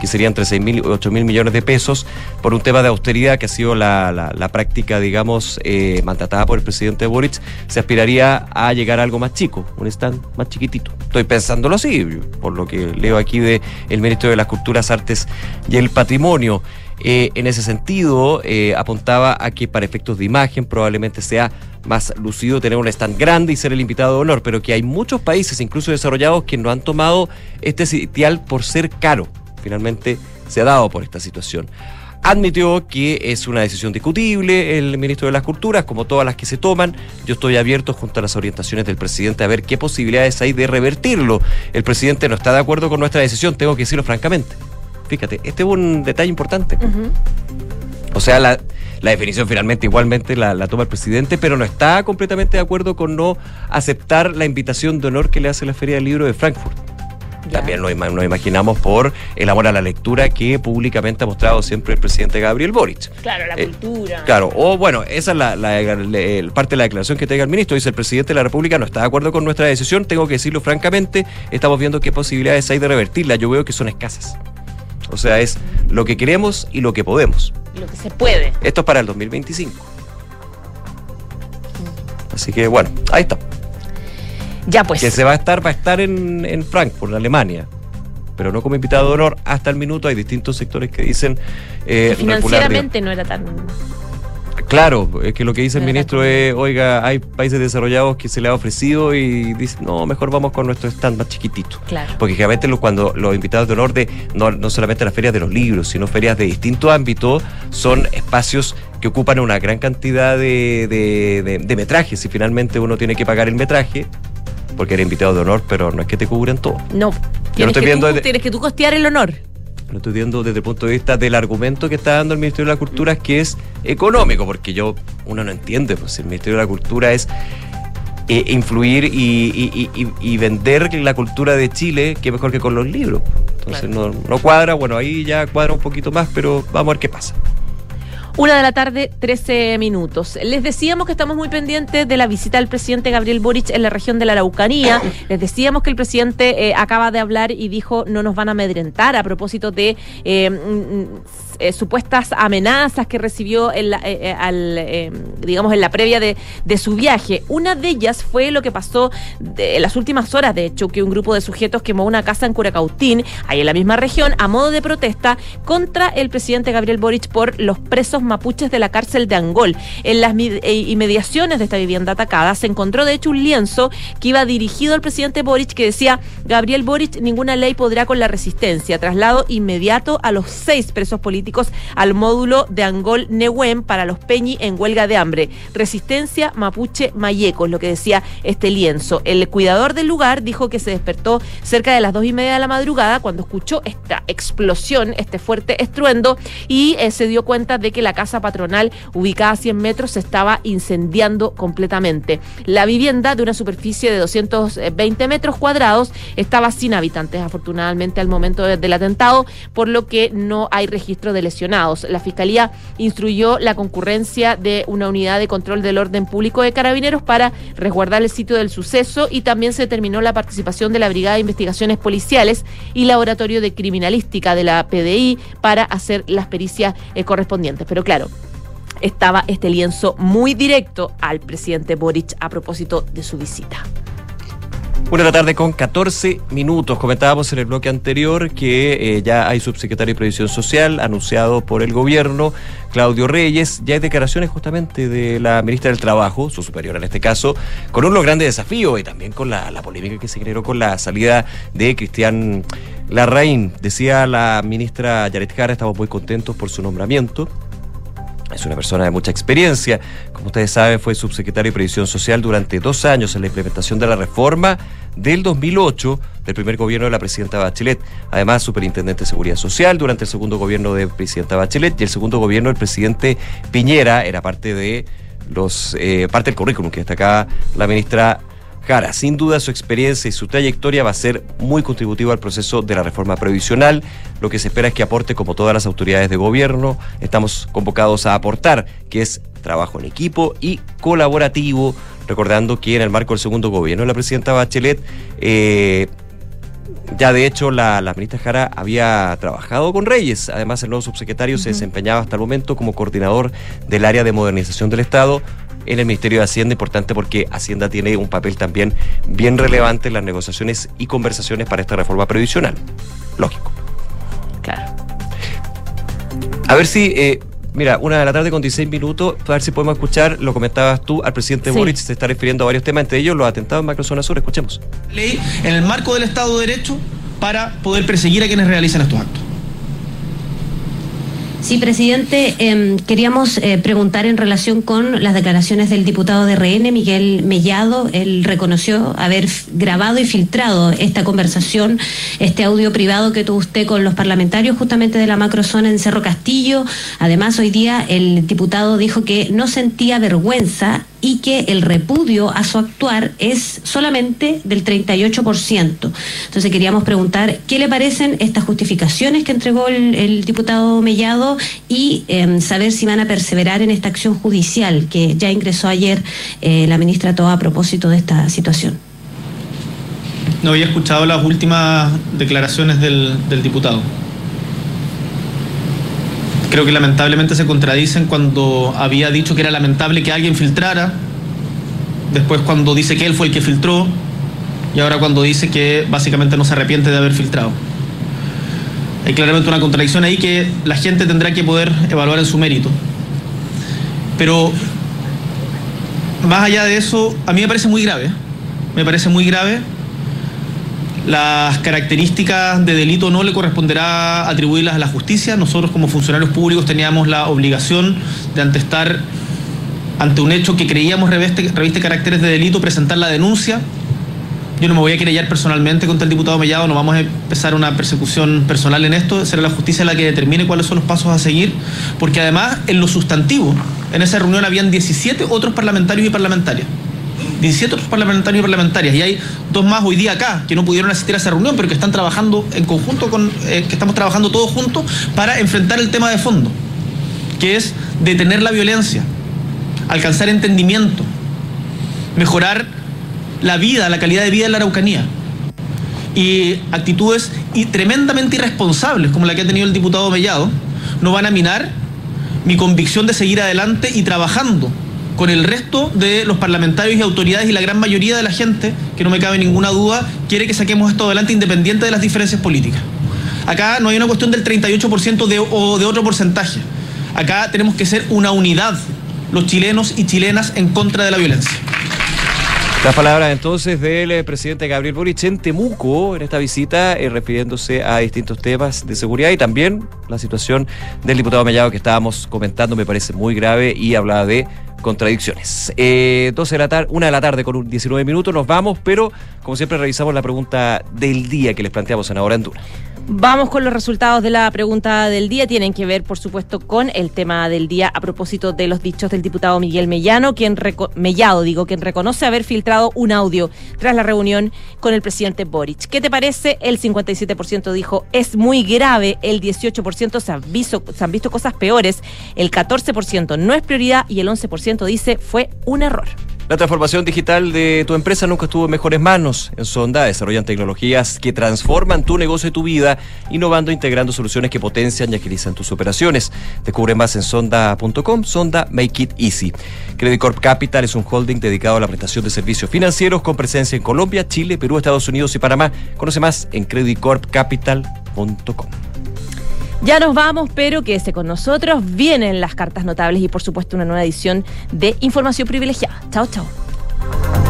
que sería entre 6 mil y 8 mil millones de pesos, por un tema de austeridad que ha sido la, la- práctica, digamos, eh, mandatada por el presidente Boric, se aspiraría a llegar a algo más chico, un stand más chiquitito. Estoy pensándolo así, por lo que leo aquí de el ministro de las Culturas, Artes y el Patrimonio. Eh, en ese sentido, eh, apuntaba a que para efectos de imagen probablemente sea más lucido tener un stand grande y ser el invitado de honor, pero que hay muchos países, incluso desarrollados, que no han tomado este sitial por ser caro. Finalmente se ha dado por esta situación. Admitió que es una decisión discutible el ministro de las Culturas, como todas las que se toman. Yo estoy abierto junto a las orientaciones del presidente a ver qué posibilidades hay de revertirlo. El presidente no está de acuerdo con nuestra decisión, tengo que decirlo francamente. Fíjate, este es un detalle importante. O sea, la, la definición finalmente igualmente la, la toma el presidente, pero no está completamente de acuerdo con no aceptar la invitación de honor que le hace la Feria del Libro de Frankfurt. También nos, ima- nos imaginamos por el amor a la lectura que públicamente ha mostrado siempre el presidente Gabriel Boric. Claro, la Eh, cultura. Claro, o bueno, esa es la, la- la- parte de la declaración que tenga el ministro. Dice el presidente de la República no está de acuerdo con nuestra decisión, tengo que decirlo francamente, estamos viendo qué posibilidades hay de revertirla. Yo veo que son escasas. O sea, es lo que queremos y lo que podemos. Lo que se puede. Esto es para el 2025. Así que bueno, ahí está. Ya pues. Que se va a estar, va a estar en, en Frankfurt, Alemania. Pero no como invitado de honor hasta el minuto. Hay distintos sectores que dicen eh, regular, financieramente no era tan. Claro, es que lo que dice el De ministro es, oiga, hay países desarrollados que se le ha ofrecido y dice, no, mejor vamos con nuestro stand más chiquitito. Claro. Porque generalmente cuando los invitados de honor de, no, no solamente las ferias de los libros, sino ferias de distintos ámbitos, son espacios que ocupan una gran cantidad de, de, de- de metrajes y finalmente uno tiene que pagar el metraje porque era invitado de honor, pero no es que te cubran todo. No. Tienes, estoy que viendo tú, desde- tienes que tú costear el honor. Lo estoy viendo desde el punto de vista del argumento que está dando el Ministerio de la Cultura, que es económico, porque yo, uno no entiende, pues si el Ministerio de la Cultura es eh, influir y, y- y- y- vender la cultura de Chile, que mejor que con los libros. Entonces no, no cuadra, bueno, ahí ya cuadra un poquito más, pero vamos a ver qué pasa. Una de la tarde, 13 minutos. Les decíamos que estamos muy pendientes de la visita del presidente Gabriel Boric en la región de la Araucanía. Les decíamos que el presidente eh, acaba de hablar y dijo no nos van a amedrentar a propósito de eh, mm, mm, eh, supuestas amenazas que recibió en la, eh, eh, al, eh, digamos en la previa de, su viaje. Una de ellas fue lo que pasó en las últimas horas, de hecho, que un grupo de sujetos quemó una casa en Curacautín, ahí en la misma región, a modo de protesta contra el presidente Gabriel Boric por los presos mapuches de la cárcel de Angol. En las inmediaciones de esta vivienda atacada se encontró de hecho un lienzo que iba dirigido al presidente Boric que decía Gabriel Boric, ninguna ley podrá con la resistencia. Traslado inmediato a los seis presos políticos al módulo de Angol Nehuen para los Peñi en huelga de hambre. Resistencia mapuche mayeco, es lo que decía este lienzo. El cuidador del lugar dijo que se despertó cerca de las dos y media de la madrugada cuando escuchó esta explosión, este fuerte estruendo, y eh, se dio cuenta de que la casa patronal ubicada a 100 metros se estaba incendiando completamente. La vivienda de una superficie de 220 metros cuadrados estaba sin habitantes, afortunadamente al momento de- del atentado, por lo que no hay registro de lesionados. La fiscalía instruyó la concurrencia de una unidad de control del orden público de carabineros para resguardar el sitio del suceso y también se determinó la participación de la Brigada de Investigaciones Policiales y Laboratorio de Criminalística de la PDI para hacer las pericias eh, correspondientes. Pero claro, estaba este lienzo muy directo al presidente Boric a propósito de su visita. Una de la tarde con 14 minutos. Comentábamos en el bloque anterior que eh, ya hay subsecretario de Previsión Social anunciado por el gobierno, Claudio Reyes. Ya hay declaraciones justamente de la ministra del Trabajo, su superior en este caso, con unos grandes desafíos y también con la, la polémica que se generó con la salida de Cristian Larraín. Decía la ministra Yaret Jara, estamos muy contentos por su nombramiento. Es una persona de mucha experiencia. Como ustedes saben, fue subsecretario de Previsión Social durante dos años en la implementación de la reforma del 2008 del primer gobierno de la presidenta Bachelet. Además, superintendente de Seguridad Social durante el segundo gobierno de presidenta Bachelet y el segundo gobierno del presidente Piñera era parte de los eh, parte del currículum que destacaba la ministra Jara. Sin duda su experiencia y su trayectoria va a ser muy contributivo al proceso de la reforma previsional. Lo que se espera es que aporte como todas las autoridades de gobierno. Estamos convocados a aportar, que es trabajo en equipo y colaborativo. Recordando que en el marco del segundo gobierno de la presidenta Bachelet, eh, ya de hecho la, la ministra Jara había trabajado con Reyes. Además, el nuevo subsecretario se desempeñaba hasta el momento como coordinador del área de modernización del Estado en el Ministerio de Hacienda, importante porque Hacienda tiene un papel también bien relevante en las negociaciones y conversaciones para esta reforma previsional. Lógico. Claro. A ver si, eh, mira, una de la tarde con 16 minutos, a ver si podemos escuchar, lo comentabas tú, al presidente Sí. Boric, se está refiriendo a varios temas, entre ellos los atentados en Macrozona Sur. Escuchemos. ley en el marco del Estado de Derecho para poder perseguir a quienes realicen estos actos. Sí, presidente, em, queríamos eh, preguntar en relación con las declaraciones del diputado de RN, Miguel Mellado. Él reconoció haber grabado y filtrado esta conversación, este audio privado que tuvo usted con los parlamentarios justamente de la macrozona en Cerro Castillo. Además, hoy día el diputado dijo que no sentía vergüenza y que el repudio a su actuar es solamente del 38%. Entonces queríamos preguntar qué le parecen estas justificaciones que entregó el, diputado Mellado y em, saber si van a perseverar en esta acción judicial que ya ingresó ayer eh, la ministra Toa a propósito de esta situación. No había escuchado las últimas declaraciones del diputado. Creo que lamentablemente se contradicen cuando había dicho que era lamentable que alguien filtrara, después cuando dice que él fue el que filtró y ahora cuando dice que básicamente no se arrepiente de haber filtrado. Hay claramente una contradicción ahí que la gente tendrá que poder evaluar en su mérito. Pero más allá de eso, a mí me parece muy grave. Me parece muy grave. Las características de delito no le corresponderá atribuirlas a la justicia. Nosotros como funcionarios públicos teníamos la obligación de antestar ante un hecho que creíamos reviste, reviste caracteres de delito, presentar la denuncia. Yo no me voy a querellar personalmente contra el diputado Mellado, no vamos a empezar una persecución personal en esto, será la justicia la que determine cuáles son los pasos a seguir, porque además en lo sustantivo, en esa reunión habían 17 otros parlamentarios y parlamentarias. 17 otros parlamentarios y parlamentarias, y hay dos más hoy día acá que no pudieron asistir a esa reunión, pero que están trabajando en conjunto con, eh, que estamos trabajando todos juntos para enfrentar el tema de fondo, que es detener la violencia, alcanzar entendimiento, mejorar la vida, la calidad de vida en la Araucanía. Y actitudes y tremendamente irresponsables como la que ha tenido el diputado Mellado no van a minar mi convicción de seguir adelante y trabajando con el resto de los parlamentarios y autoridades y la gran mayoría de la gente, que no me cabe ninguna duda, quiere que saquemos esto adelante independiente de las diferencias políticas. Acá no hay una cuestión del 38% de, o de otro porcentaje. Acá tenemos que ser una unidad, los chilenos y chilenas, en contra de la violencia. Las palabras entonces del eh, presidente Gabriel Boric en Temuco en esta visita, eh, refiriéndose a distintos temas de seguridad y también la situación del diputado Mellado que estábamos comentando, me parece muy grave y hablaba de contradicciones. Eh, 12 de la tarde, 1 de la tarde con un 19 minutos, nos vamos, pero como siempre revisamos la pregunta del día que les planteamos en Ahora en. Vamos con los resultados de la pregunta del día. Tienen que ver, por supuesto, con el tema del día a propósito de los dichos del diputado Miguel Mellano, quien Mellado, digo, quien reconoce haber filtrado un audio tras la reunión con el presidente Boric. ¿Qué te parece? El 57% dijo es muy grave, el 18% se se han visto cosas peores, el 14% no es prioridad y el 11% dice fue un error. La transformación digital de tu empresa nunca estuvo en mejores manos. En Sonda desarrollan tecnologías que transforman tu negocio y tu vida, innovando e integrando soluciones que potencian y agilizan tus operaciones. Descubre más en sonda.com. Sonda Make It Easy. Credit Corp Capital es un holding dedicado a la prestación de servicios financieros con presencia en Colombia, Chile, Perú, Estados Unidos y Panamá. Conoce más en creditcorpcapital.com. Ya nos vamos, pero quédese con nosotros. Vienen las cartas notables y, por supuesto, una nueva edición de Información Privilegiada. Chao, chao.